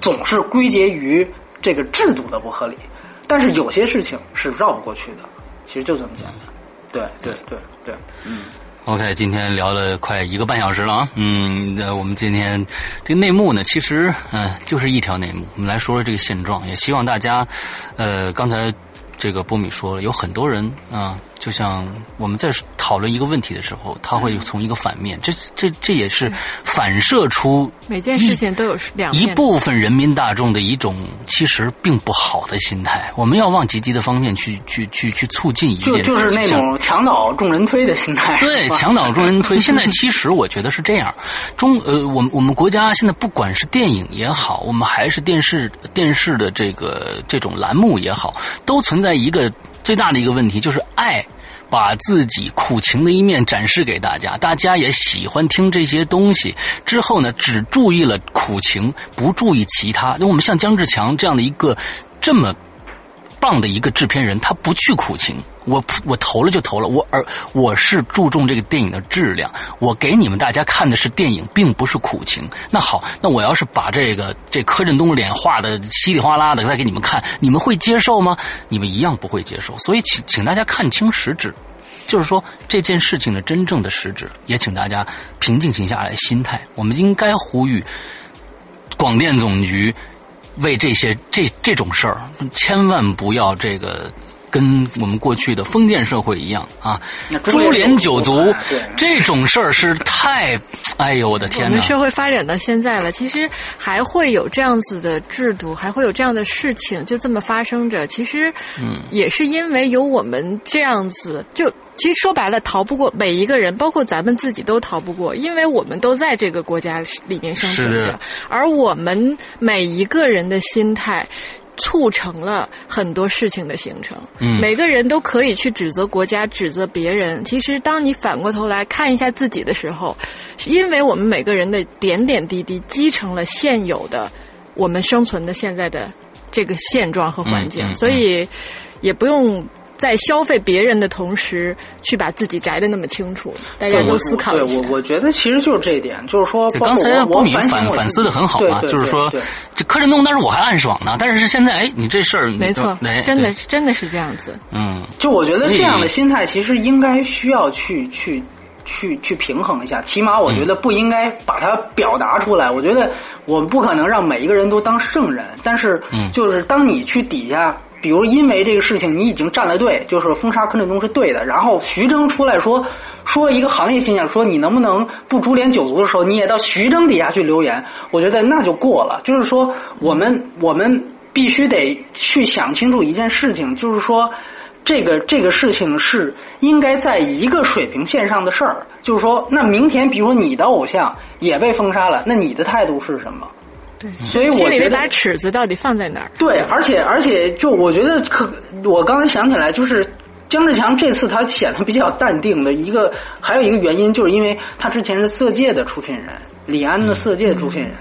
总是归结于这个制度的不合理，但是有些事情是绕不过去的，其实就这么简单。对对对对，嗯，OK，今天聊了快一个半小时了啊，嗯，那我们今天这个内幕呢，其实嗯、呃就是一条内幕。我们来说说这个现状，也希望大家，呃，刚才这个波米说了，有很多人啊、就像我们在讨论一个问题的时候，他会从一个反面，这这这也是反射出每件事情都有两一部分人民大众的一种其实并不好的心态。我们要往积极的方面去去去去促进一件事情，就就是那种墙倒众人推的心态。对，墙倒众人推。现在其实我觉得是这样，中呃，我们我们国家现在不管是电影也好，我们还是电视电视的这个这种栏目也好，都存在一个最大的一个问题，就是爱。把自己苦情的一面展示给大家，大家也喜欢听这些东西。之后呢，只注意了苦情，不注意其他。那我们像姜志强这样的一个这么棒的一个制片人，他不去苦情，我我投了就投了，我而我是注重这个电影的质量，我给你们大家看的是电影，并不是苦情。那好，那我要是把这个这柯震东脸画的稀里哗啦的再给你们看，你们会接受吗？你们一样不会接受。所以请请大家看清实质。就是说这件事情的真正的实质，也请大家平静下来心态。我们应该呼吁广电总局为这些这这种事儿，千万不要这个跟我们过去的封建社会一样啊，株株连连九族这种事儿是太，哎呦我的我天哪！们社会发展到现在了，其实还会有这样子的制度，还会有这样的事情就这么发生着。其实，嗯，也是因为有我们这样子，就其实说白了，逃不过每一个人，包括咱们自己都逃不过，因为我们都在这个国家里面生存着，而我们每一个人的心态。促成了很多事情的形成。嗯每个人都可以去指责国家、指责别人。其实，当你反过头来看一下自己的时候，是因为我们每个人的点点滴滴积成了现有的我们生存的现在的这个现状和环境，嗯嗯所以也不用。在消费别人的同时，去把自己摘的那么清楚，大家都思考对一下。我我觉得其实就是这一点，就是说，包括我刚才波米我反省反思的很好啊，对对就是说这柯震东当时我还暗爽呢，但是现在哎，你这事儿没错哎，真的对真的是这样子。嗯，就我觉得这样的心态，其实应该需要去去去去平衡一下。起码我觉得不应该把它表达出来。我觉得我们不可能让每一个人都当圣人，但是嗯就是当你去底下。比如因为这个事情，你已经站了队，就是封杀柯震东是对的。然后徐峥出来说说一个行业现象，说你能不能不株连九族的时候，你也到徐峥底下去留言，我觉得那就过了。就是说，我们 我们必须得去想清楚一件事情，就是说，这个这个事情是应该在一个水平线上的事儿。就是说，那明天比如你的偶像也被封杀了，那你的态度是什么？对，所以我觉得把尺子到底放在哪儿？对，而且而且，就我觉得可，我刚才想起来，就是姜志强这次他显得比较淡定的一个，还有一个原因，就是因为他之前是《色戒》的出品人，李安的《色戒》的出品人。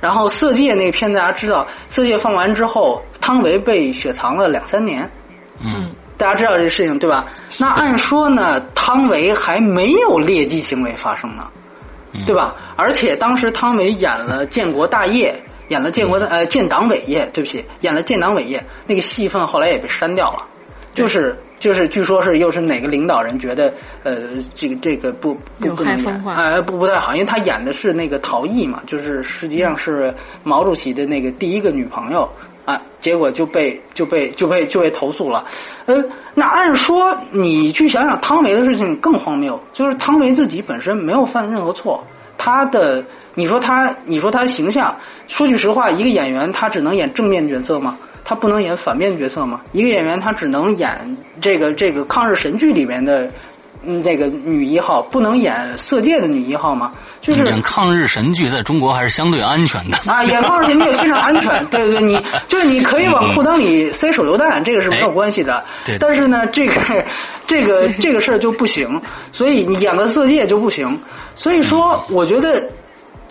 然后《色戒》那个片子大家知道，《色戒》放完之后，汤唯被雪藏了两三年。嗯，大家知道这事情对吧？那按说呢，汤唯还没有劣迹行为发生呢，对吧？而且当时汤唯演了《建国大业》，演了建国的呃建党伟业，对不起，演了建党伟业，那个戏份后来也被删掉了。就是就是，据说是又是哪个领导人觉得呃这个这个不不不能演害风化哎不不太好，因为他演的是那个陶艺嘛，就是实际上是毛主席的那个第一个女朋友啊，结果就被就被就被就被投诉了。呃，那按说你去想想汤唯的事情更荒谬，就是汤唯自己本身没有犯任何错，他的你说他你说他的形象，说句实话，一个演员他只能演正面角色吗？他不能演反面角色吗？一个演员他只能演这个这个抗日神剧里面的嗯这个女一号，不能演色戒的女一号吗？就是演抗日神剧在中国还是相对安全的。啊，演抗日神剧非常安全，对对，你 就是你可以往裤裆里塞手榴弹，这个是没有关系的。对但是呢，这个这个这个事儿就不行，所以你演个色戒就不行。所以说，我觉得。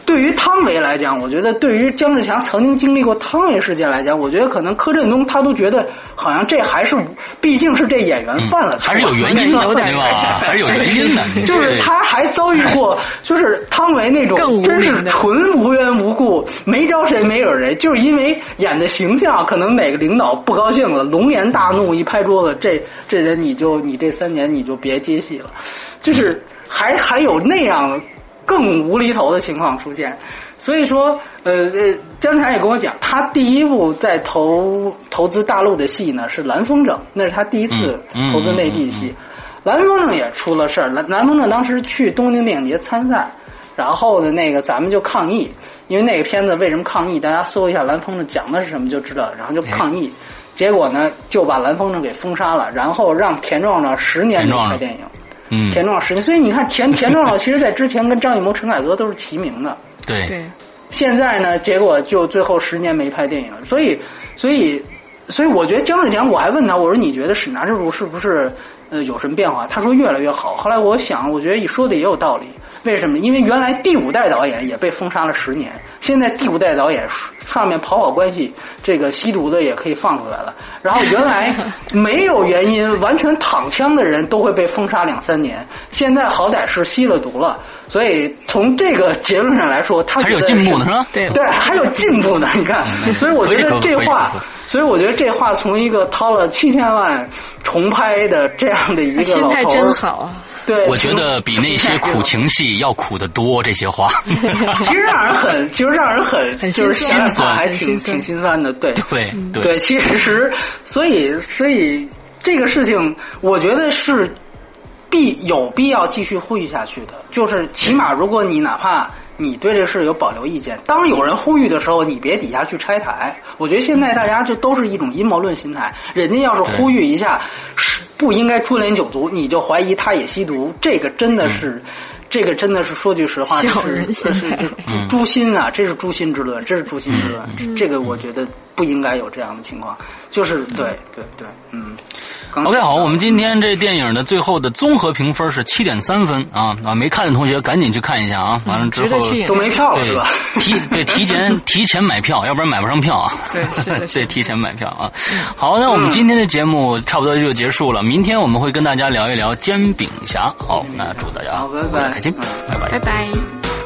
对于汤唯来讲，我觉得对于姜志强曾经经历过汤唯事件来讲，我觉得可能柯震东他都觉得好像这还是，毕竟是这演员犯了错，还是有原因的，对吧？还是有原因的，就是他还遭遇过，就是汤唯那种真是纯无缘无故，没招谁没惹谁，就是因为演的形象，可能哪个领导不高兴了，龙颜大怒，一拍桌子，这这人你就你这三年你就别接戏了，就是还还有那样更无厘头的情况出现。所以说，呃呃，姜产也跟我讲，他第一部在投投资大陆的戏呢是《蓝风筝》，那是他第一次投资内地戏。蓝风筝也出了事儿，蓝蓝风筝当时去东京电影节参赛，然后呢，那个咱们就抗议，因为那个片子为什么抗议？大家搜一下蓝风筝讲的是什么就知道，然后就抗议，结果呢就把蓝风筝给封杀了，然后让田壮壮十年没田壮壮拍电影，嗯，田壮壮十年，所以你看田田壮壮其实在之前跟张艺谋、陈凯歌都是齐名的，对，对，现在呢，结果就最后十年没拍电影，所以，所以，所以我觉得姜志强，我还问他，我说你觉得沈南之路是不是呃有什么变化？他说越来越好。后来我想，我觉得你说的也有道理。为什么？因为原来第五代导演也被封杀了十年，现在第五代导演上面跑跑关系，这个吸毒的也可以放出来了。然后原来没有原因完全躺枪的人都会被封杀两三年，现在好歹是吸了毒了。所以从这个结论上来说，他还有进步呢是吧？对对，还有进步呢。你看，嗯所以我觉得这话，所以我觉得这话从一个掏了七千万重拍的这样的一个心态真好啊！对，我觉得比那些苦情。情戏要苦得多。这些话，其实让人很，其实让人很，很就是心酸想想还很心酸挺挺心酸的，对对对对，其实所以所以这个事情，我觉得是必有必要继续呼吁下去的。就是起码，如果你哪怕你对这事有保留意见，当有人呼吁的时候，你别底下去拆台。我觉得现在大家就都是一种阴谋论心态，人家要是呼吁一下是不应该株连九族，你就怀疑他也吸毒，这个真的是。这个真的是说句实话，就是人心态是是诛诛心啊！这是诛心之论，这是诛心之论。这个我觉得不应该有这样的情况。就是对对对，嗯。刚 OK，好，我们今天这电影的最后的综合评分是七点三分啊啊！没看的同学赶紧去看一下啊！完了之后都没票了对是吧？提对 提前提前买票，要不然买不上票啊。对是的是 对，提前买票啊。好，那我们今天的节目差不多就结束了，明天我们会跟大家聊一聊煎饼侠。好，那祝大家好拜拜开心，嗯拜拜拜。拜。